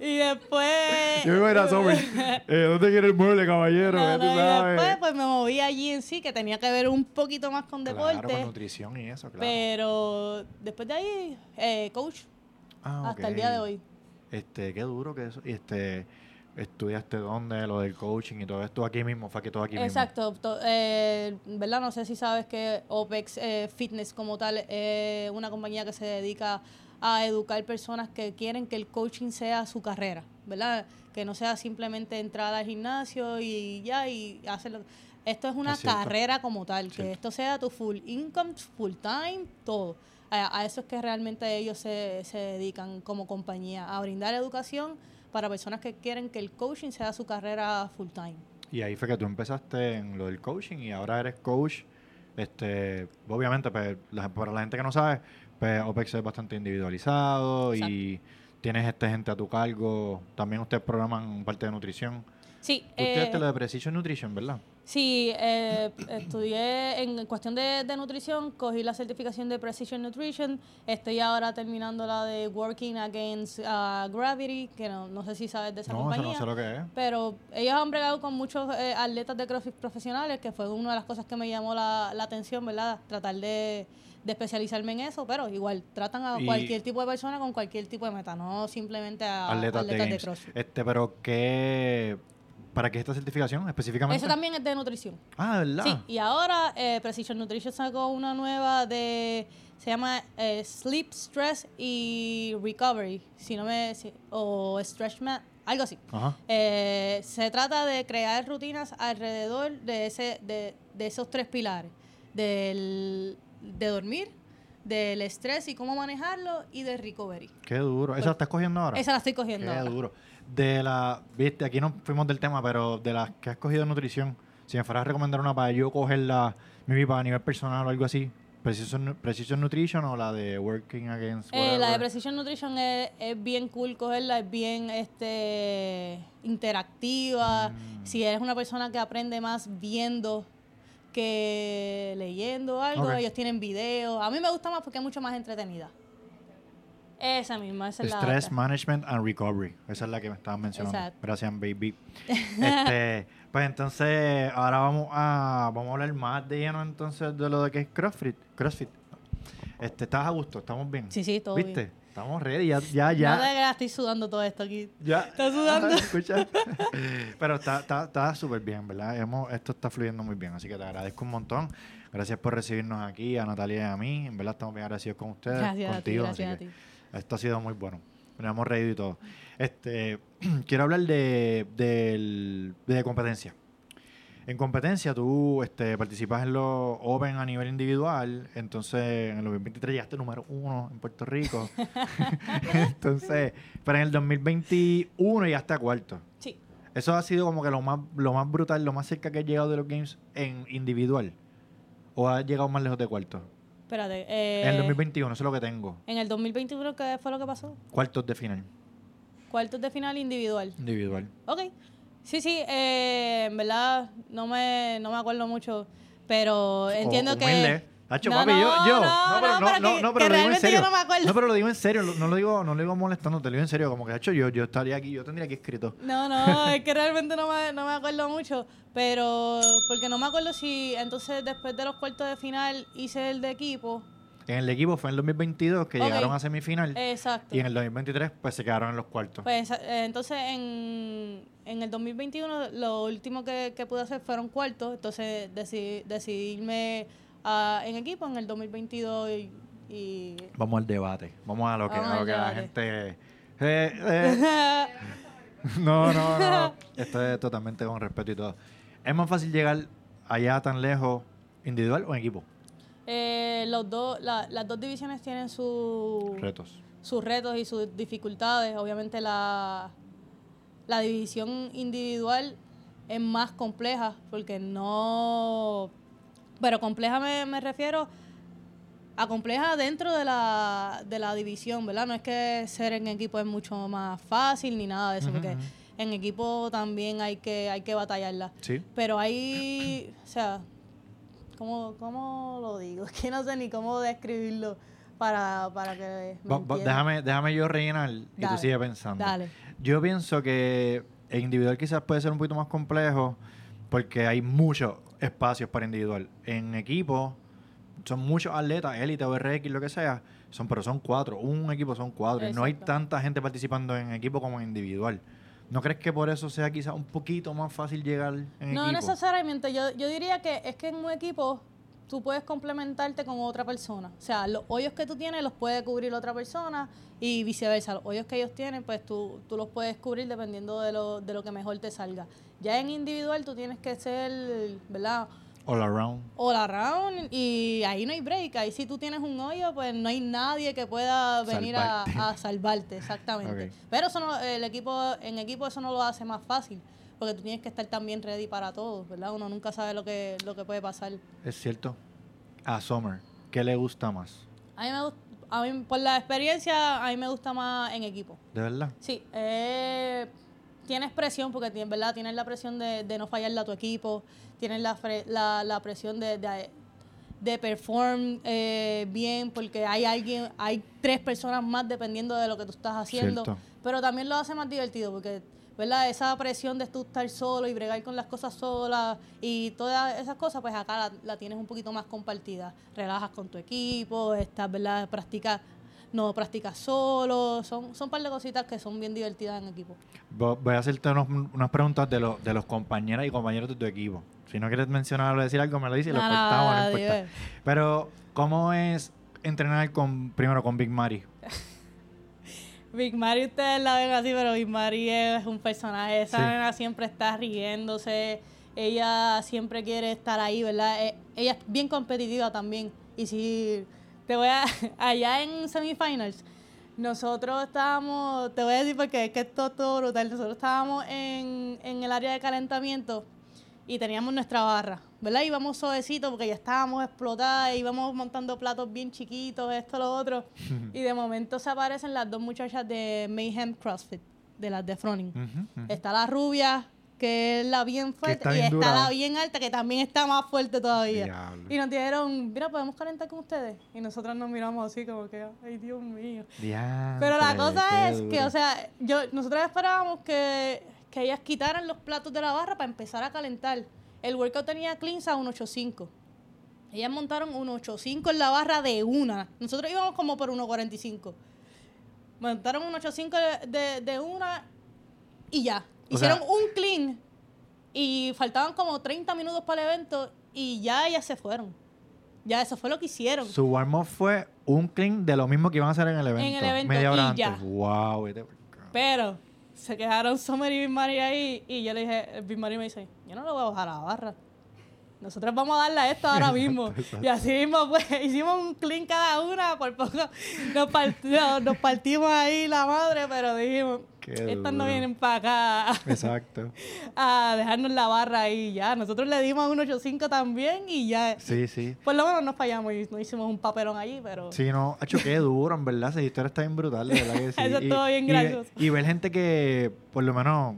Y después... Yo me era Somer. Eh, ¿Dónde quiere el mueble, caballero? No, no, y después pues me moví allí en sí, que tenía que ver un poquito más con Claro, deporte. con nutrición y eso, claro. pero después de ahí, eh, coach, Ah, hasta el día de hoy. Este, qué duro que eso. Y este, ¿estudiaste dónde? Lo del coaching y todo esto aquí mismo, fue que todo aquí mismo. Exacto, to- eh, ¿verdad? No sé si sabes que OPEX eh, Fitness como tal es una compañía que se dedica a educar personas que quieren que el coaching sea su carrera, ¿verdad? Que no sea simplemente entrar al gimnasio y ya y hacerlo. Esto es una Es carrera como tal, que esto sea tu full income, full time, todo. A, a eso es que realmente ellos se, se dedican como compañía, a brindar educación para personas que quieren que el coaching sea su carrera full time. Y ahí fue que tú empezaste en lo del coaching y ahora eres coach. Este, obviamente, pues, la- para la gente que no sabe, pues OPEX es bastante individualizado y tienes este gente a tu cargo. También ustedes programan parte de nutrición. Sí, estudiaste eh, lo de Precision Nutrition, ¿verdad? Sí, eh, estudié en cuestión de, de nutrición, cogí la certificación de Precision Nutrition, estoy ahora terminando la de Working Against uh, Gravity, que no, no sé si sabes de esa No, compañía. no sé lo que es. Pero ellos han bregado con muchos eh, atletas de CrossFit profesionales, que fue una de las cosas que me llamó la, la atención, ¿verdad? Tratar de, de especializarme en eso, pero igual tratan a Y- cualquier tipo de persona con cualquier tipo de meta, no simplemente a Atletas, atletas, de de. CrossFit. Este, pero ¿qué... ¿Para qué esta certificación específicamente? Eso también es de nutrición. Ah, ¿verdad? Sí, y ahora eh, Precision Nutrition sacó una nueva de. Se llama eh, Sleep, Stress y Recovery. Si no me. si- o Stretch Mat, algo así. Ajá. Eh, se trata de crear rutinas alrededor de, ese, de, de esos tres pilares: del, de dormir, del estrés y cómo manejarlo, y del recovery. Qué duro. ¿Esa la estás cogiendo ahora? Esa la estoy cogiendo. Qué ahora. duro. De la, viste, aquí no fuimos del tema, pero de las que has cogido nutrición, si me fueras a recomendar una para yo cogerla, maybe para nivel personal o algo así, Precision, Precision Nutrition o la de Working Against Eh, la de? Precision Nutrition es, es bien cool cogerla, es bien este interactiva. Mm. Si eres una persona que aprende más viendo que leyendo algo, ellos tienen videos. A mí me gusta más porque es mucho más entretenida. Esa misma, esa es la Stress. Management and Recovery. Esa es la que me estaban mencionando. Exacto. Gracias, baby. este, pues entonces, ahora vamos a, vamos a hablar más de lleno entonces de lo de que es CrossFit. CrossFit. Este, ¿Estás a gusto? ¿Estamos bien? Sí, sí, todo ¿Viste? bien. Estamos ready. Ya, ya, ya. No te creas, estoy sudando todo esto aquí. Ya. ¿Estás sudando? Escucha. Pero está está está súper bien, ¿verdad? Hemos, esto está fluyendo muy bien, así que te agradezco un montón. Gracias por recibirnos aquí, a Natalia y a mí. En verdad estamos bien agradecidos con ustedes, Gracias a ti, contigo. gracias a ti. que esto ha sido muy bueno. Nos hemos reído y todo. Este, quiero hablar de, de competencia. En competencia, tú este, participas en los Open a nivel individual. Entonces, en el 2023 llegaste número uno en Puerto Rico. entonces, pero en el 2021 llegaste a cuarto. Sí. Eso ha sido como que lo más, lo más brutal, lo más cerca que has llegado de los games en individual. ¿O has llegado más lejos de cuarto? Espérate. eh, en el 2021, eso es lo que tengo. en el 2021, ¿qué fue lo que pasó? Cuartos de final. Cuartos de final individual. Individual. Ok. Sí, sí, eh, en verdad no me, no me acuerdo mucho, pero entiendo O- que... Hacho, No, papi, yo, yo. no, no, pero no, no, pero lo digo en serio. no me acuerdo. No, pero lo digo en serio, no lo digo, no lo digo molestando, te lo digo en serio, como que, hecho, yo, yo estaría aquí, yo tendría aquí escrito. No, no, es que realmente no me, no me acuerdo mucho, pero porque no me acuerdo si entonces después de los cuartos de final hice el de equipo. En el equipo fue en el 2022 que Ok. llegaron a semifinal Exacto. y en el 2023 pues se quedaron en los cuartos. Pues eh, entonces en, en el 2021 lo último que, que pude hacer fueron cuartos, entonces decidí, decidirme ah, en equipo en el 2022 y... y Vamos al debate, vamos a lo que, a lo que la gente... eh, eh, No, no, no. Esto es totalmente con respeto y todo. ¿Es más fácil llegar allá tan lejos individual o en equipo? Eh, los dos, la- las dos divisiones tienen su, Retos. sus retos y sus dificultades. Obviamente la, la división individual es más compleja porque no... Pero compleja me, me refiero a compleja dentro de la, de la división, ¿verdad? No es que ser en equipo es mucho más fácil ni nada de eso, porque en equipo también hay que, hay que batallarla. Sí. Pero hay, o sea, ¿cómo, cómo lo digo? Es que no sé ni cómo describirlo para, para que me Va- va- entiendan. déjame, déjame yo rellenar y tú Dale, sigue pensando. Dale. Yo pienso que en individual quizás puede ser un poquito más complejo porque hay muchos espacios para individual. En equipo son muchos atletas, élite o RX, lo que sea, son, pero son cuatro. Un equipo son cuatro. y No hay tanta gente participando en equipo como en individual. ¿No crees que por eso sea quizás un poquito más fácil llegar en No equipo? necesariamente, yo, yo diría que es que en un equipo tú puedes complementarte con otra persona. O sea, los hoyos que tú tienes los puede cubrir otra persona y viceversa. Los hoyos que ellos tienen, pues tú, tú los puedes cubrir dependiendo de lo, de lo que mejor te salga. Ya en individual tú tienes que ser, ¿verdad? All around. all around y ahí no hay break. Ahí si tú tienes un hoyo, pues no hay nadie que pueda venir a, Salvarte. a salvarte, exactamente. Pero eso no, el equipo, en equipo eso no lo hace más fácil, porque tú tienes que estar también ready para todo, ¿verdad? Uno nunca sabe lo que, lo que puede pasar. Es cierto. A Summer, ¿qué le gusta más? A mí me gusta, a mí, por la experiencia, a mí me gusta más en equipo. ¿De verdad? Sí, eh, tienes presión porque tienes, ¿verdad? Tienes la presión de, de no fallarle a tu equipo, tienes la, la, la presión de, de, de perform eh, bien porque hay alguien, hay tres personas más dependiendo de lo que tú estás haciendo, Cierto. pero también lo hace más divertido porque, ¿verdad? Esa presión de tú estar solo y bregar con las cosas solas y todas esas cosas, pues acá la, la tienes un poquito más compartida. Relajas con tu equipo, estás, ¿verdad? Practicas, no practicas solo, son, son un par de cositas que son bien divertidas en equipo. Vo- Voy a hacerte unos- unas preguntas de, los de los compañeras y compañeros de tu equipo. Si no quieres mencionar o decir algo, me lo dices y lo cortamos, no dime. importa. Pero, ¿cómo es entrenar con primero con Big Mari? Big Mari ustedes la ven así, pero Big Mari es un personaje. Esa Sí. nena siempre está riéndose. Ella siempre quiere estar ahí, ¿verdad? Eh, ella es bien competitiva también. Y si te voy a... Allá en semifinals, nosotros estábamos... Te voy a decir porque es que esto es todo brutal. Nosotros estábamos en, en el área de calentamiento y teníamos nuestra barra, ¿verdad? Íbamos suavecito porque ya estábamos explotadas, íbamos montando platos bien chiquitos, esto, lo otro. y de momento se aparecen las dos muchachas de Mayhem CrossFit, de las de Froning. Está la rubia, que es la bien fuerte, está y está dura. la bien alta, que también está más fuerte todavía. Diablo. Y nos dijeron, mira, ¿podemos calentar con ustedes? Y nosotros nos miramos así como que, ay, Dios mío. Pero la cosa es que, o sea, yo, nosotros esperábamos que, que ellas quitaran los platos de la barra para empezar a calentar. El workout tenía cleans a 1.85. Ellas montaron 1.85 en la barra de una. Nosotros íbamos como por 1.45. Montaron 1.85 de, de, de una y ya. Hicieron sea- un clean y faltaban como 30 minutos para el evento y ya ellas se fueron. Ya eso fue lo que hicieron. Su warm-up fue un clean de lo mismo que iban a hacer en el evento. el evento, Media hora y antes. ya. Wow. Pero se quedaron Summer y Big Mari ahí y yo le dije, Big Mari me dice, yo no lo voy a bajar a la barra. Nosotros vamos a darle a esto ahora mismo. Y así mismo, pues, hicimos un clean cada una, por poco nos, partimos, nos partimos ahí la madre, pero dijimos, estas no vienen para acá Exacto. a dejarnos la barra ahí ya. Nosotros le dimos a un 8.5 también y ya. Sí, sí. Por lo menos nos fallamos y no hicimos un papelón allí, pero... Sí, no, hecho qué duro, en verdad. Esa historia está bien brutal, de verdad que sí. Eso Y- estuvo bien y- gracioso. Y, ver gente que, por lo menos,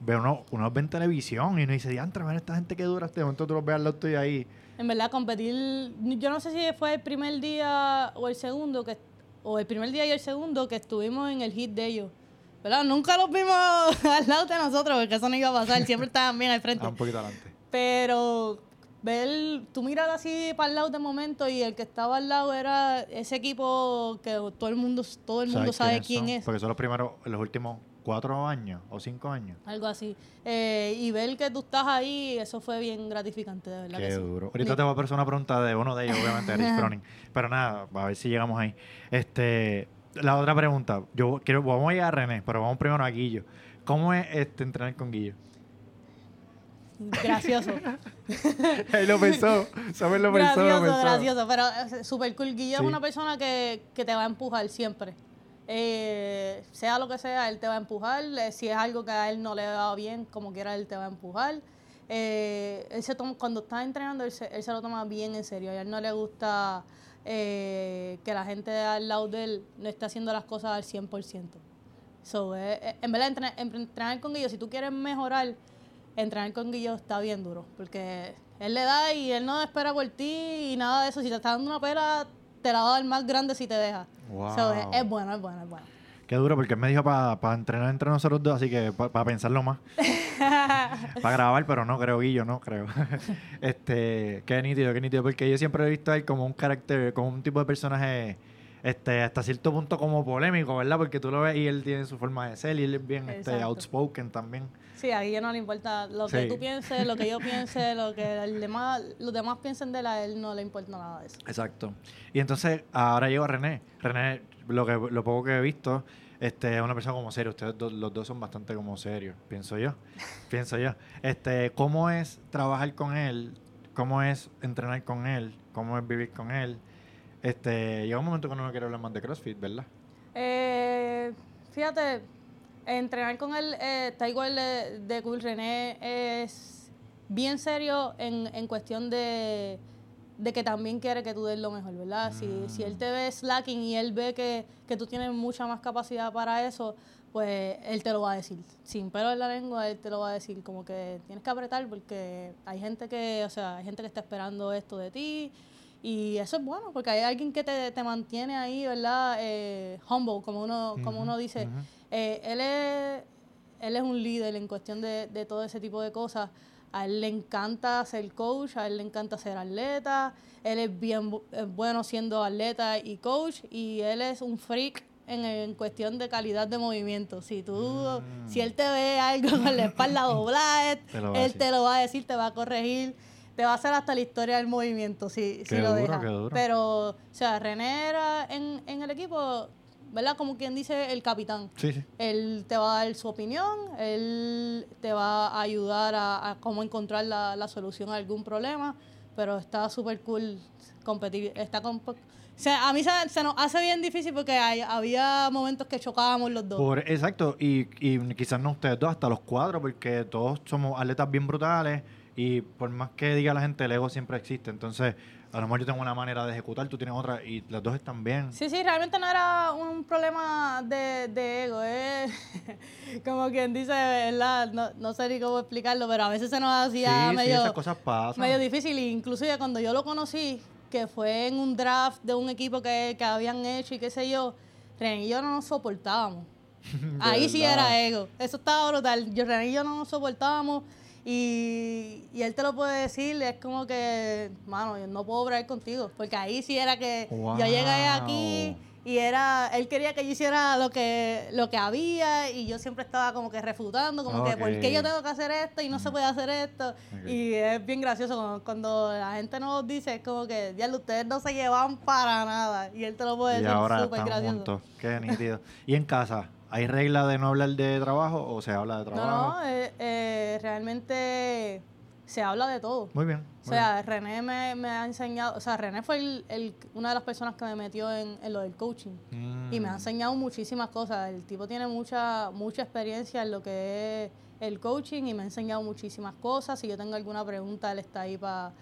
ve uno, uno ve en televisión y uno dice, diantre, ven esta gente que dura este momento, tú los ves al lado tuyo ahí. En verdad, competir, yo no sé si fue el primer día o el segundo, que o el primer día y el segundo que estuvimos en el hit de ellos. ¿Verdad? Nunca los vimos al lado de nosotros, porque eso no iba a pasar, siempre estaban bien al frente. Un poquito adelante. Pero ver, tú miras así para el lado de momento y el que estaba al lado era ese equipo que todo el mundo, todo el mundo ¿Sabes sabe quién es. Porque son los primeros, los últimos cuatro años o cinco años. Algo así. Eh, y ver que tú estás ahí, eso fue bien gratificante, de verdad. Qué que sí. duro. Ahorita Ni- te voy a hacer una pregunta de uno de ellos, obviamente, Eric Froning. Pero nada, a ver si llegamos ahí. Este, la otra pregunta, yo quiero, vamos a ir a René, pero vamos primero a Guillo. ¿Cómo es este, entrenar con Guillo? Gracioso. Él lo pensó, ¿sabes? Lo pensó, gracioso, pensó. gracioso. Pero eh, super cool. Guillo Sí. es una persona que, que te va a empujar siempre. Eh, sea lo que sea, él te va a empujar. Eh, si es algo que a él no le va bien, como quiera, él te va a empujar. Eh, él se toma, cuando está entrenando, él se, él se lo toma bien en serio. A él no le gusta que la gente al lado de él no esté haciendo las cosas al 100%. So, en verdad, entrenar, entrenar con Guillo, si tú quieres mejorar, entrenar con Guillo está bien duro. Porque él le da y él no espera por ti y nada de eso. Si te está dando una pela, te la va a dar más grande si te deja. Wow. So, es, es bueno, es bueno, es bueno. Qué duro, porque él me dijo para entrenar entre nosotros dos, así que para pensarlo más. para grabar, pero no creo, Guillo, no creo. este, qué nítido, qué nítido, porque yo siempre he visto a él como un carácter, como un tipo de personaje, este, hasta cierto punto como polémico, ¿verdad? Porque tú lo ves y él tiene su forma de ser y él es bien este, outspoken también. Sí, a Guillo no le importa lo que Sí. tú pienses, lo que yo piense, lo que el demás, los demás piensen de él, a él no le importa nada de eso. Exacto. Y entonces, ahora llego a René. René, lo, que, lo poco que he visto, este, es una persona como seria. Ustedes los dos son bastante como serios, pienso yo. pienso yo. Este, ¿Cómo es trabajar con él? ¿Cómo es entrenar con él? ¿Cómo es vivir con él? Este, llega un momento que uno no quiere hablar más de CrossFit, ¿verdad? Eh, fíjate, entrenar con él eh, está igual de, de cool. René es bien serio en, en cuestión de, de que también quiere que tú des lo mejor, ¿verdad? Si, si él te ve slacking y él ve que, que tú tienes mucha más capacidad para eso, pues él te lo va a decir. Sin pelo en la lengua, él te lo va a decir. Como que tienes que apretar porque hay gente que, o sea, hay gente que está esperando esto de ti. Y eso es bueno, porque hay alguien que te, te mantiene ahí, ¿verdad? Eh, humble, como uno, como uno dice. Eh, él, es, él es un líder en cuestión de, de todo ese tipo de cosas. A él le encanta ser coach, a él le encanta ser atleta. Él es bien bu- bueno siendo atleta y coach. Y él es un freak en, en cuestión de calidad de movimiento. Si tú, si él te ve algo con la espalda doblada, él Te lo va a él decir. te lo va a decir, te va a corregir. Te va a hacer hasta la historia del movimiento, si, si Qué lo duro, deja. qué duro. Pero, o sea, René era en, en el equipo, ¿verdad? Como quien dice, el capitán. Sí, sí. Él te va a dar su opinión, él te va a ayudar a, a cómo encontrar la, la solución a algún problema, pero está súper cool competir. Está comp- o sea, a mí se, se nos hace bien difícil porque hay- había momentos que chocábamos los dos. Por, exacto, y, y quizás no ustedes dos, hasta los cuatro, porque todos somos atletas bien brutales y por más que diga la gente, el ego siempre existe. Entonces, a lo mejor yo tengo una manera de ejecutar, tú tienes otra y las dos están bien. Sí, sí, realmente no era un problema de, de ego, es como quien dice, ¿verdad? No, no sé ni cómo explicarlo, pero a veces se nos hacía sí, sí, medio, esas cosas pasan. medio difícil. Inclusive cuando yo lo conocí, que fue en un draft de un equipo que, que habían hecho y qué sé yo, René y yo no nos soportábamos. Ahí sí era ego. Eso estaba brutal. Yo, René y yo no nos soportábamos. Y, y él te lo puede decir, es como que, mano, yo no puedo obrar contigo. Porque ahí sí era que yo llegué aquí y era, él quería que yo hiciera lo que, lo que había y yo siempre estaba como que refutando, como que, ¿por qué yo tengo que hacer esto y no se puede hacer esto? Y es bien gracioso cuando, cuando la gente nos dice, es como que, diablo, ustedes no se llevan para nada. Y él te lo puede Y decir súper gracioso. juntos. Qué nítido. ¿Y en casa? ¿Hay regla de no hablar de trabajo o se habla de trabajo? no, eh, eh, realmente se habla de todo. Muy bien. O bien. sea, René me, me ha enseñado, o sea, René fue el, el- una de las personas que me metió en, en lo del coaching. Y me ha Mm. enseñado muchísimas cosas. El tipo tiene mucha, mucha experiencia en lo que es el coaching y me ha enseñado muchísimas cosas. Si yo tengo alguna pregunta, él está ahí para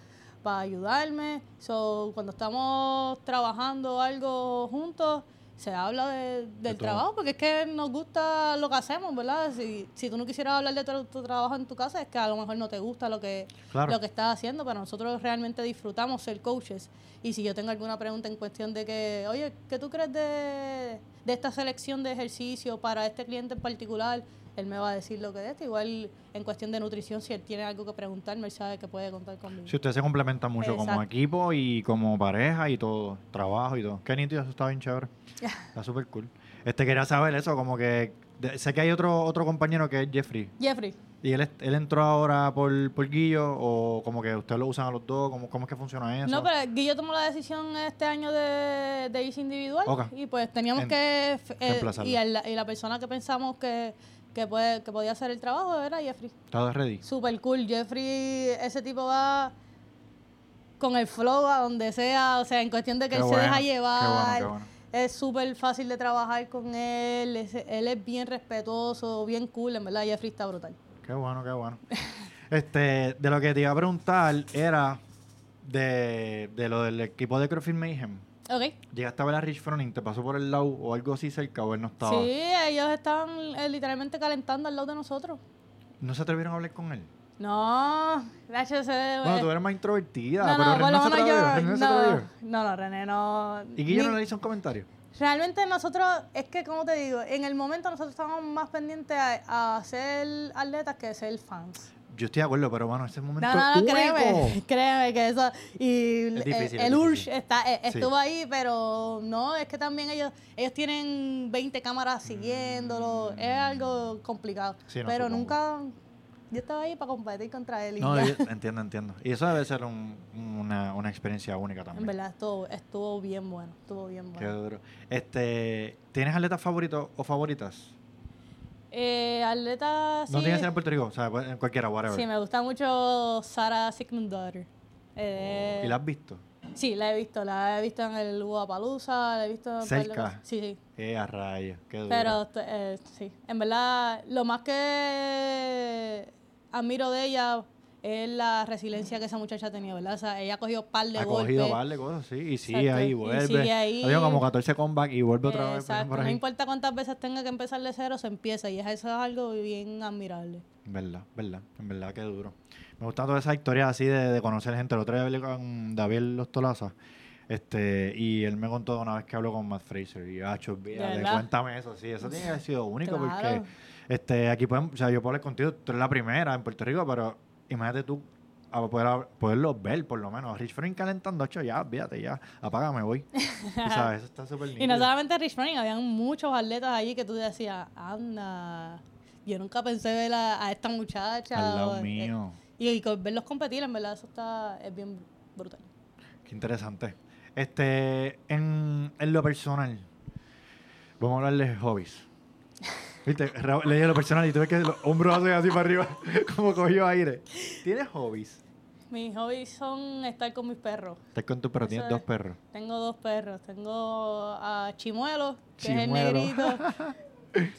ayudarme. So, cuando estamos trabajando algo juntos, se habla de- del trabajo, porque es que nos gusta lo que hacemos, ¿verdad? Si, si tú no quisieras hablar de tu, tu trabajo en tu casa, es que a lo mejor no te gusta lo que, Claro. lo que estás haciendo, pero nosotros realmente disfrutamos ser coaches. Y si yo tengo alguna pregunta en cuestión de que, oye, ¿qué tú crees de, de esta selección de ejercicio para este cliente en particular? Él me va a decir lo que es esto. Igual en cuestión de nutrición, si él tiene algo que preguntarme, él sabe que puede contar conmigo. Si ustedes se complementan mucho como equipo y como pareja y todo, trabajo y todo. Qué nítido, eso está bien chévere. Está súper cool. Este quería saber eso, como que de- sé que hay otro otro compañero que es Jeffrey. Jeffrey, ¿Y él, él entró ahora por, por Guillo o como que ustedes lo usan a los dos? ¿Cómo, cómo es que funciona eso? No, pero Guillo tomó la decisión este año de, de irse individual Ok. y pues teníamos En- que... eh, y, el- y la persona que pensamos que, que, puede, que podía hacer el trabajo era Jeffrey. ¿Todo ready? Super cool. Jeffrey, ese tipo va con el flow a donde sea, o sea, en cuestión de que Qué él bueno, se deja qué llevar. bueno, qué bueno. Es súper fácil de trabajar con él. es- él es bien respetuoso, bien cool. En verdad, Jeffrey está brutal. Qué bueno, qué bueno. este, de lo que te iba a preguntar era de, de lo del equipo de CrossFit Mayhem. Ok. ¿Llegaste a ver a Rich Froning? ¿Te pasó por el lado o algo así cerca o él no estaba? Sí, ellos estaban eh, literalmente calentando al lado de nosotros. ¿No se atrevieron a hablar con él? No, Nacho se... Bueno, tú eres más introvertida, no, pero no, René no lo se menos atrevió. yo... René no se No, atrevió. no, no, René, no... ¿Y Guillermo ni- no le hizo un comentario? Realmente nosotros, es que como te digo, en el momento nosotros estábamos más pendientes a, a ser atletas que ser fans. Yo estoy de acuerdo, pero bueno, ese es un momento No, no, no, único. créeme, créeme que eso, y Es el- difícil, el, es Urge difícil. está, eh, Sí. estuvo ahí, pero no, es que también ellos, ellos tienen 20 cámaras siguiéndolo, es algo complicado. Sí, no, pero supongo. nunca, yo estaba ahí para competir contra él y No, yo- entiendo, entiendo. Y eso debe ser un- una, una experiencia única En también. verdad, estuvo, estuvo bien bueno, estuvo bien Qué bueno. duro. Este, ¿Tienes atletas favoritos o favoritas? Eh, atleta, sí. No tiene que ser en Puerto Rico, o sea, en cualquiera, whatever. Sí, me gusta mucho Sara Sigmund Daughter. Eh, ¿Y la has visto? Sí, la he visto. La he visto en el Guapalooza, la he visto en Cerca. Sí, sí. Eh, a rayos, qué duro. Pero eh, sí, en verdad, lo más que admiro de ella es la resiliencia que esa muchacha ha tenido, ¿verdad? O sea, ella ha cogido par de ha golpes. cogido par de cosas, sí, y sigue Exacto, ahí, y vuelve. sigue ahí. Ha como 14 comeback y vuelve otra vez Exacto, por no importa cuántas veces tenga que empezar de cero, se empieza. Y eso es algo bien admirable. Verdad, verdad, en verdad que duro. Me gustan todas esas historias así de, de conocer gente. El otro día hablé con David Los Tolaza, este, y él me contó una vez que habló con Matt Fraser. Y, ah, verdad? cuéntame eso. Sí, eso tiene que haber sido único porque este, aquí podemos, o sea, yo puedo hablar contigo, tú eres la primera en Puerto Rico, pero imagínate tú a poder, poderlos ver, por lo menos. Rich Frank calentando, ocho, ya, olvídate, ya, apágame, voy. Sabes, eso está súper lindo. Y no solamente Rich Running, habían muchos atletas allí que tú decías, anda, yo nunca pensé ver a, a esta muchacha. Al lado o, eh, mío. y, y verlos competir, en verdad, eso está, es bien brutal. Qué interesante. Este, en, en lo personal, vamos a hablar de hobbies. ¿Viste? Ra- Le dije lo personal y tú ves que los hombros hacen así para arriba, como cogió aire. ¿Tienes hobbies? Mis hobbies son estar con mis perros. Estás con tu perro, Eso tienes es. dos perros. Tengo dos perros. Tengo a Chimuelo, que Chimuelo. es el negrito,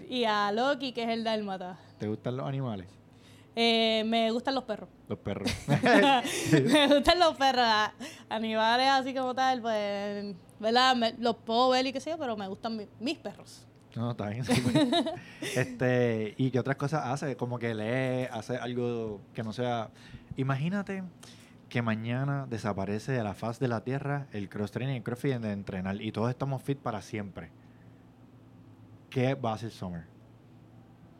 y a Loki, que es el dálmata. ¿Te gustan los animales? Eh, me gustan los perros. Los perros. me gustan los perros. Animales así como tal, pues, ¿verdad? Me- los puedo ver y qué sé yo, pero me gustan mi- mis perros. No, está bien. pues. este, ¿Y qué otras cosas hace? Como que lee, hace algo que no sea... Imagínate que mañana desaparece de la faz de la tierra el cross training y el crossfit de entrenar y todos estamos fit para siempre. ¿Qué va a hacer Summer?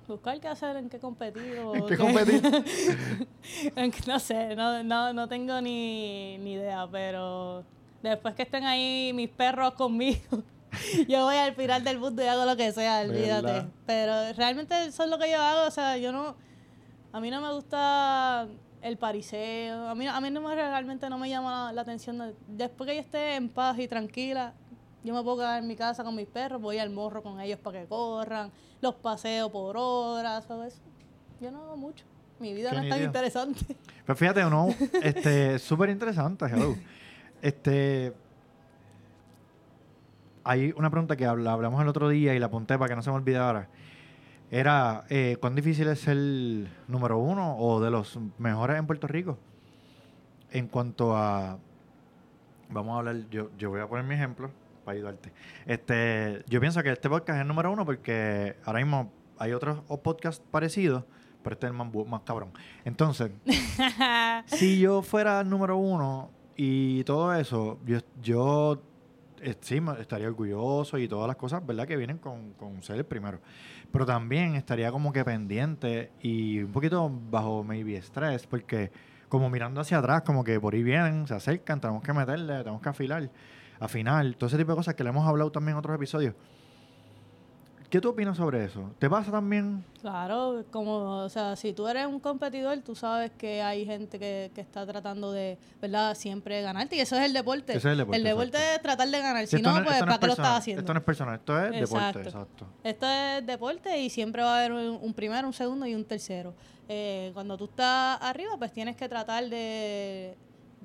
Buscar qué hacer, en qué competir. o ¿En qué competir? En que- no sé, no, no, no tengo ni, ni idea, pero después que estén ahí mis perros conmigo, yo voy al final del mundo y hago lo que sea, olvídate. ¿Verdad? Pero realmente eso es lo que yo hago, o sea, yo no, a mí no me gusta el pariseo, a mí, a mí no me, realmente no me llama la, la atención. de- Después que yo esté en paz y tranquila, yo me puedo quedar en mi casa con mis perros, voy al morro con ellos para que corran, los paseo por horas, todo eso. Yo no hago mucho. Mi vida no es tan interesante. Pues fíjate, uno, este, súper interesante, hello. Este, hay una pregunta que habla- hablamos el otro día y la apunté para que no se me olvide ahora. Era, eh, ¿cuán difícil es ser número uno o de los mejores en Puerto Rico? En cuanto a, vamos a hablar, yo, yo voy a poner mi ejemplo para ayudarte. Este, yo pienso que este podcast es el número uno porque ahora mismo hay otros podcasts parecidos, pero este es el más, cabrón. Entonces, si yo fuera el número uno y todo eso, yo, yo sí me- estaría orgulloso y todas las cosas, ¿verdad? Que vienen con, con ser el primero. Pero también estaría como que pendiente y un poquito bajo maybe estrés, porque como mirando hacia atrás, como que por ahí vienen, se acercan, tenemos que meterle, tenemos que afilar, afinar, todo ese tipo de cosas que le hemos hablado también en otros episodios. ¿Qué tú opinas sobre eso? ¿Te pasa también? Claro, como, o sea, si tú eres un competidor, tú sabes que hay gente que, que está tratando de, ¿verdad? Siempre ganarte. Y eso es el deporte. Eso es el deporte, El deporte exacto. es tratar de ganar. Si esto no, es- pues, esto no ¿para es qué lo estás haciendo? Esto no es personal, esto es deporte, Exacto. exacto. Esto es deporte y siempre va a haber un, un primero, un segundo y un tercero. Eh, cuando tú estás arriba, pues tienes que tratar de,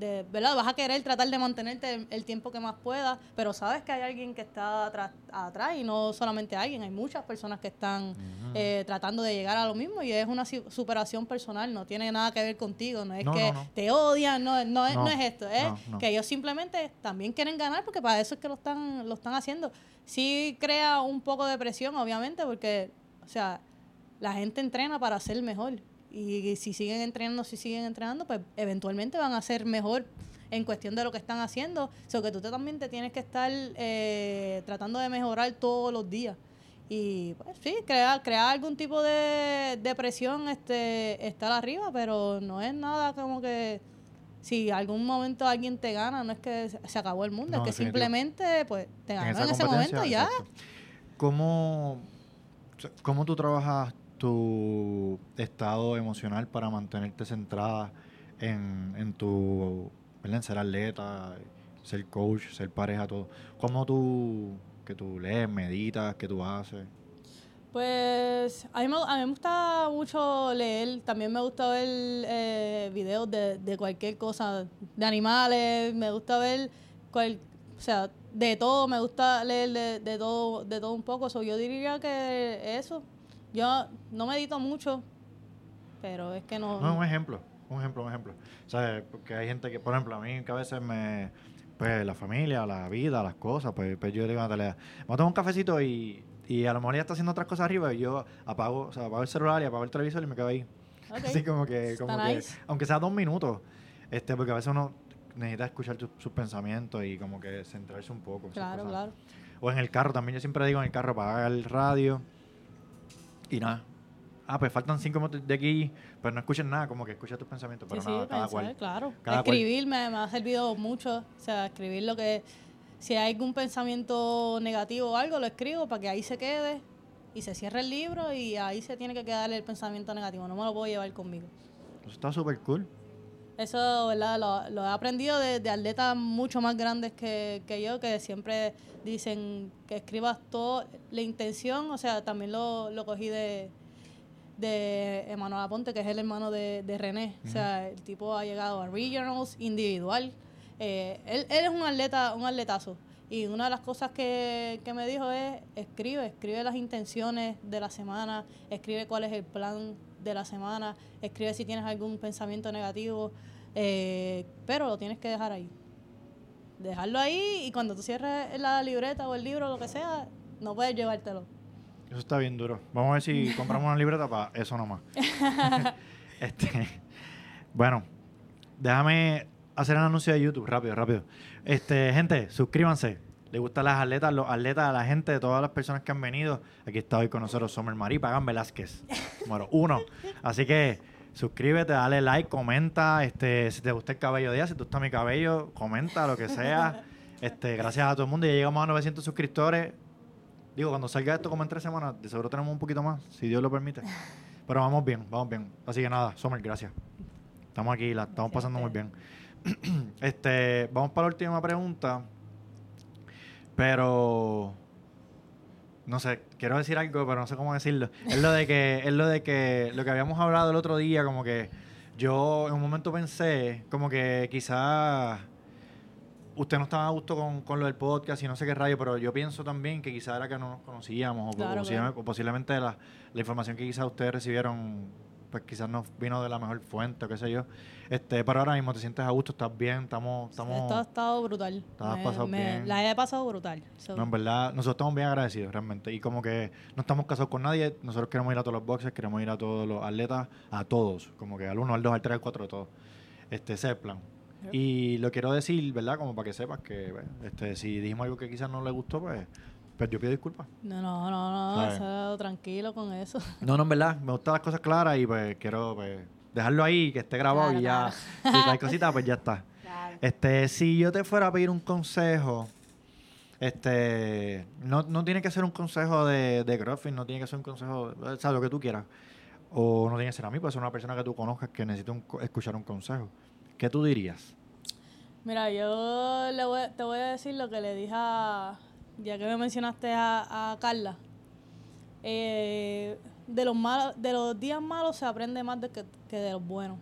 de, ¿verdad? Vas a querer tratar de mantenerte el, tiempo que más puedas, pero sabes que hay alguien que está atrás, atrás y no solamente alguien, hay muchas personas que están eh, tratando de llegar a lo mismo y es una superación personal, no tiene nada que ver contigo, no es No, que no, no. te odian, no, no, es, No, no es esto, es que ellos simplemente también quieren ganar porque para eso es que lo están, lo están haciendo. Sí crea un poco de presión, obviamente, porque, o sea, la gente entrena para ser mejor. Y si siguen entrenando, si siguen entrenando, pues eventualmente van a ser mejor en cuestión de lo que están haciendo. O sea, que tú te- también te tienes que estar eh, tratando de mejorar todos los días. Y pues sí, crear, crear algún tipo de, de presión, este, estar arriba, pero no es nada como que si algún momento alguien te gana, no es que se acabó el mundo, No, es que simplemente pues te ganó en, ese momento y ya. exacto. ¿Cómo, ¿Cómo tú trabajas tu estado emocional para mantenerte centrada en, en tu, ¿verdad? ser atleta, ser coach, ser pareja, todo? ¿Cómo tú, que tú lees, meditas, que tú haces? Pues a mí, me, a mí me gusta mucho leer, también me gusta ver eh, videos de, de cualquier cosa, de animales, me gusta ver, o sea, de todo, me gusta leer de, de todo de todo un poco, so, yo diría que eso, yo no medito mucho, pero es que no... No, un ejemplo, un ejemplo, un ejemplo. ¿Sabes? Porque hay gente que, por ejemplo, a mí que a veces me... Pues la familia, la vida, las cosas, pues, pues yo digo a Natalia, vamos a tomar un cafecito y, y a lo mejor ella está haciendo otras cosas arriba y yo apago, o sea, apago el celular y apago el televisor y me quedo ahí. Ok. Así como que, como que nice. aunque sea dos minutos, este, porque a veces uno necesita escuchar sus pensamientos y como que centrarse un poco. Claro, claro. O en el carro también, yo siempre digo en el carro, apagar el radio y nada. Ah, pues faltan cinco minutos de aquí, pero no escuchen nada, como que escucha tus pensamientos, pero sí, nada, sí, cada pensar, cual. claro. Cada cual. escribir me, me ha servido mucho, o sea, escribir lo que, si hay algún pensamiento negativo o algo, lo escribo para que ahí se quede y se cierre el libro y ahí se tiene que quedar el pensamiento negativo, no me lo puedo llevar conmigo. Eso está súper cool. Eso, ¿verdad? Lo, lo he aprendido de, de atletas mucho más grandes que, que yo, que siempre dicen que escribas todo, la intención, o sea, también lo, lo cogí de, de Emanuel Aponte, que es el hermano de, de René. O sea, el tipo ha llegado a regionals individual. Eh, él, él es un atleta, un atletazo. Y una de las cosas que, que me dijo es, escribe, escribe las intenciones de la semana, escribe cuál es el plan de la semana, escribe si tienes algún pensamiento negativo, eh, pero lo tienes que dejar ahí. Dejarlo ahí y cuando tú cierres la libreta o el libro, lo que sea, no puedes llevártelo. Eso está bien duro. Vamos a ver si compramos una libreta para eso nomás. este, bueno, déjame hacer el anuncio de YouTube, rápido, rápido. Este, gente, suscríbanse. Le gustan las atletas, los atletas, la gente, todas las personas que han venido. Aquí está hoy con nosotros Somer Marí, Pagan Velázquez. Número uno. Así que suscríbete, dale like, comenta. Este, si te gusta el cabello de ella, si te gusta mi cabello, comenta lo que sea. Este, gracias a todo el mundo. Ya llegamos a 900 suscriptores. Digo, cuando salga esto como en tres semanas, de seguro tenemos un poquito más, si Dios lo permite. Pero vamos bien, vamos bien. Así que nada, Somer, gracias. Estamos aquí, la estamos pasando muy bien. este, vamos para la última pregunta. Pero no sé, quiero decir algo, pero no sé cómo decirlo. Es lo de que, es lo de que, lo que habíamos hablado el otro día, como que yo en un momento pensé, como que quizás usted no estaba a gusto con, con lo del podcast y no sé qué rayo, pero yo pienso también que quizás era que no nos conocíamos o, Claro, posiblemente, o posiblemente la, la información que quizás ustedes recibieron, pues quizás no vino de la mejor fuente o qué sé yo. Este, pero ahora mismo te sientes a gusto, estás bien, estamos, estamos Esto ha estado brutal. Te has Me- pasado me- bien. La he pasado brutal. So, No, en verdad, nosotros estamos bien agradecidos realmente. Y como que no estamos casados con nadie, nosotros queremos ir a todos los boxes, queremos ir a todos los atletas, a todos, como que al 1, al 2, al 3, al 4, de todos. Este, ese es el plan. Yep. Y lo quiero decir, ¿verdad? Como para que sepas que bueno, este, si dijimos algo que quizás no le gustó, pues, yo pido disculpas. No, no, no, no, eso, tranquilo con eso. No, no, en verdad, me gustan las cosas claras y pues quiero pues, dejarlo ahí, que esté grabado Claro, y ya, si hay cositas, pues ya está. Claro. Este, si yo te fuera a pedir un consejo, Este, no, no tiene que ser un consejo de, de CrossFit, no tiene que ser un consejo, o sea, lo que tú quieras. O no tiene que ser a mí, puede ser una persona que tú conozcas que necesita un escuchar un consejo. ¿Qué tú dirías? Mira, yo le voy- te voy a decir lo que le dije a, ya que me mencionaste a, a Carla. Eh, de, los malos, de los días malos se aprende más de que, que de los buenos.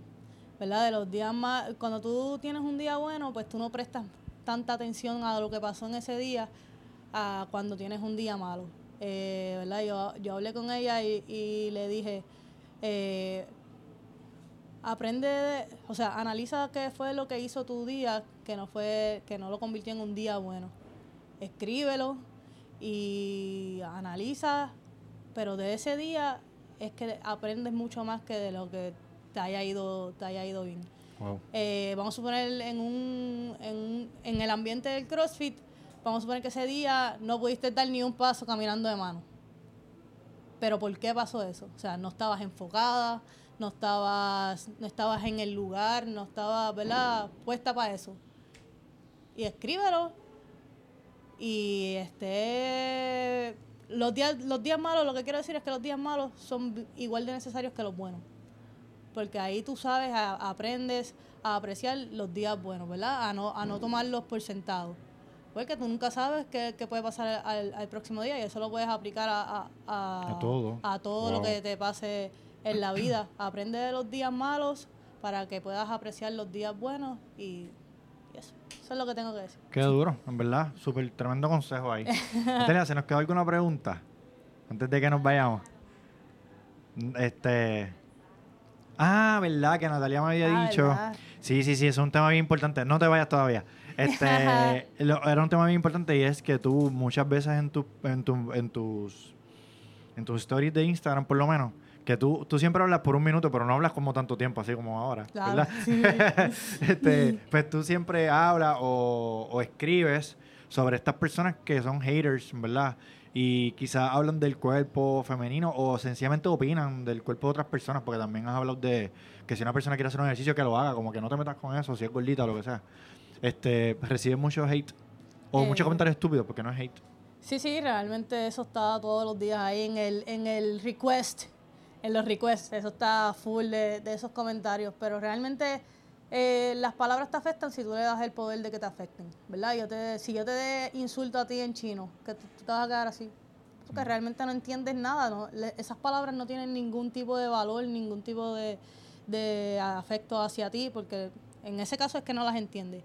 ¿Verdad? De los días más, cuando tú tienes un día bueno, pues tú no prestas tanta atención a lo que pasó en ese día a cuando tienes un día malo. Eh, ¿Verdad? Yo, yo hablé con ella y, le dije, eh, aprende, de- o sea, analiza qué fue lo que hizo tu día que no fue, que no lo convirtió en un día bueno. Escríbelo y analiza, pero de ese día es que aprendes mucho más que de lo que te haya ido, te haya ido bien. Wow. Eh, vamos a suponer en un, en un- en el ambiente del CrossFit, vamos a suponer que ese día no pudiste dar ni un paso caminando de mano. Pero ¿por qué pasó eso? O sea, no estabas enfocada, no estabas, no estabas en el lugar, no estabas, ¿verdad? Puesta para eso. Y escríbelo. Y este los días, los días malos, lo que quiero decir es que los días malos son igual de necesarios que los buenos. Porque ahí tú sabes, a- aprendes a apreciar los días buenos, ¿verdad? A no, a no tomarlos por sentado. Porque tú nunca sabes qué, qué puede pasar al, al próximo día y eso lo puedes aplicar a, a, a- todo. a todo lo que te pase en la vida. Aprende de los días malos para que puedas apreciar los días buenos y, y eso. Eso es lo que tengo que decir. Qué duro, en verdad. Súper tremendo consejo ahí. Natalia, ¿se nos quedó alguna pregunta? Antes de que nos vayamos. Este. Ah, ¿verdad? Que Natalia me había Ah, dicho. ¿verdad? Sí, sí, sí, es un tema bien importante. No te vayas todavía. Este, lo- era un tema bien importante y es que tú muchas veces en, tu, en, tu, en tus en tus stories de Instagram, por lo menos, que tú, tú siempre hablas por un minuto, pero no hablas como tanto tiempo, así como ahora. Claro, ¿verdad? sí. este, pues tú siempre hablas o, o escribes sobre estas personas que son haters, ¿verdad? Y quizás hablan del cuerpo femenino o sencillamente opinan del cuerpo de otras personas, porque también has hablado de que si una persona quiere hacer un ejercicio, que lo haga, como que no te metas con eso, si es gordita o lo que sea. Este, recibe mucho hate o Eh. muchos comentarios estúpidos, porque no es hate. Sí, sí, realmente eso está todos los días ahí en el, en el request, en los requests, eso está full de, de esos comentarios, pero realmente eh, las palabras te afectan si tú le das el poder de que te afecten, ¿verdad? Yo te, si yo te insulto a ti en chino, que tú, tú te vas a quedar así, porque realmente no entiendes nada, ¿no? Le- esas palabras no tienen ningún tipo de valor, ningún tipo de, de afecto hacia ti, porque en ese caso es que no las entiendes.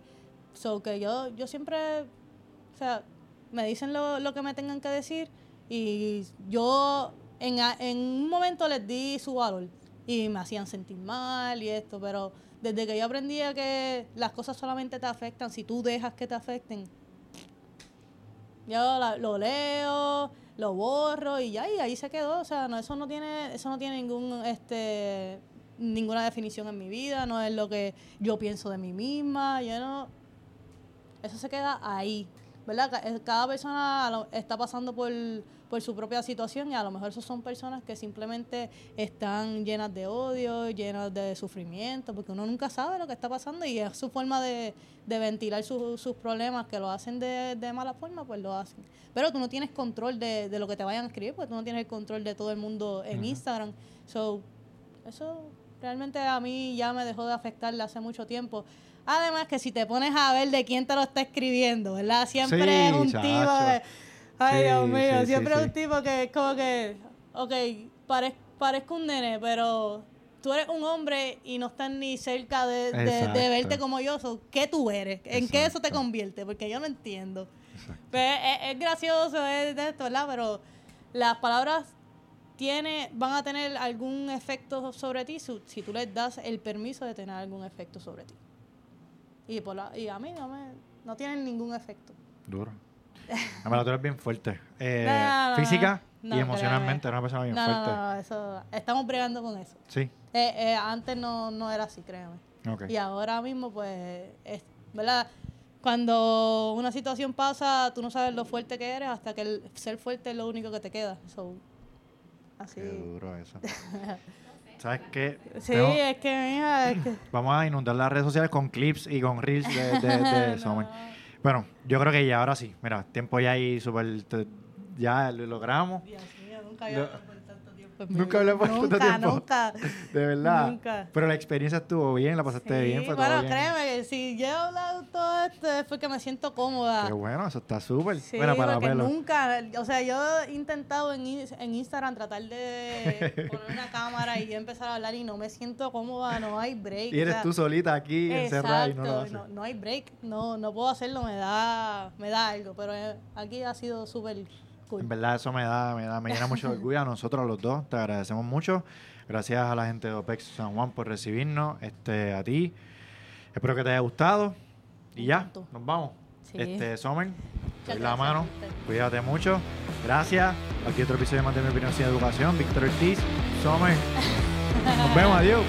So que yo, yo siempre, o sea, me dicen lo, lo que me tengan que decir y yo en, en un momento les di su valor y me hacían sentir mal y esto, pero desde que yo aprendí que las cosas solamente te afectan si tú dejas que te afecten, yo lo leo, lo borro y ya, y ahí se quedó. O sea, no, eso no tiene, eso no tiene ningún, este, ninguna definición en mi vida, no es lo que yo pienso de mí misma, yo no, eso se queda ahí, ¿verdad? Eh, Cada persona está pasando por, por su propia situación y a lo mejor esos son personas que simplemente están llenas de odio, llenas de sufrimiento, porque uno nunca sabe lo que está pasando y es su forma de, de ventilar su- sus problemas, que lo hacen de, de mala forma, pues lo hacen. Pero tú no tienes control de, de lo que te vayan a escribir, porque tú no tienes el control de todo el mundo en. Instagram. So, eso realmente a mí ya me dejó de afectarle hace mucho tiempo. Además que si te pones a ver de quién te lo está escribiendo, ¿verdad? Siempre Sí, es un tipo de... Ay, Sí, Dios mío, sí, siempre sí, es un tipo que es como que, ok, parez- parezco un nene, pero tú eres un hombre y no estás ni cerca de, de- verte como yo. So, ¿Qué tú eres? ¿En qué eso te convierte? Porque yo no entiendo. Exacto. Pues, es, es gracioso, es de esto, ¿verdad? Pero las palabras tiene, van a tener algún efecto sobre ti si, si tú les das el permiso de tener algún efecto sobre ti. Y, por la- y a mí no, me, no tienen ningún efecto. Duro. Pero tú eres bien fuerte. Eh, No, no, física y emocionalmente, eres una persona bien fuerte. no, no, eso, estamos bregando con eso. Sí. Eh, eh, antes no, no era así, créeme. Ok. Y ahora mismo, pues, es, ¿verdad? Cuando una situación pasa, tú no sabes lo fuerte que eres hasta que el ser fuerte es lo único que te queda. So, así. Qué duro eso. ¿Sabes qué? Sí, Tengo- es que, mira, es que... Vamos a inundar las redes sociales con clips y con reels de, de, de No. Bueno, yo creo que ya ahora sí. Mira, tiempo ya ahí súper. Ya lo logramos. Dios mío, nunca había Lo- mi Nunca hablé por tanto Nunca, tiempo. Nunca, De verdad. Nunca. Pero la experiencia estuvo bien, la pasaste Sí, bien, fue bueno, todo bien. créeme que si yo he hablado todo esto es porque me siento cómoda. Qué bueno, eso está súper. Sí, Mira, para porque pelo. nunca, o sea, yo he intentado en, en Instagram tratar de poner una cámara y yo empezar a hablar y no me siento cómoda, no hay break. Y o eres sea, tú solita aquí, encerrada y no lo haces. no, no hay break, no, no puedo hacerlo, me da, me da algo, pero eh, aquí ha sido súper cool. En verdad eso me da, me da, me llena mucho de orgullo a nosotros los dos, te agradecemos mucho. Gracias a la gente de OPEX San Juan por recibirnos, este, a ti. Espero que te haya gustado. Y ya, nos vamos. Sí. Este, doy la mano. Cuídate mucho. Gracias. Aquí otro episodio de mi opinión sin educación. Víctor Ortiz, Somer. Nos vemos, adiós.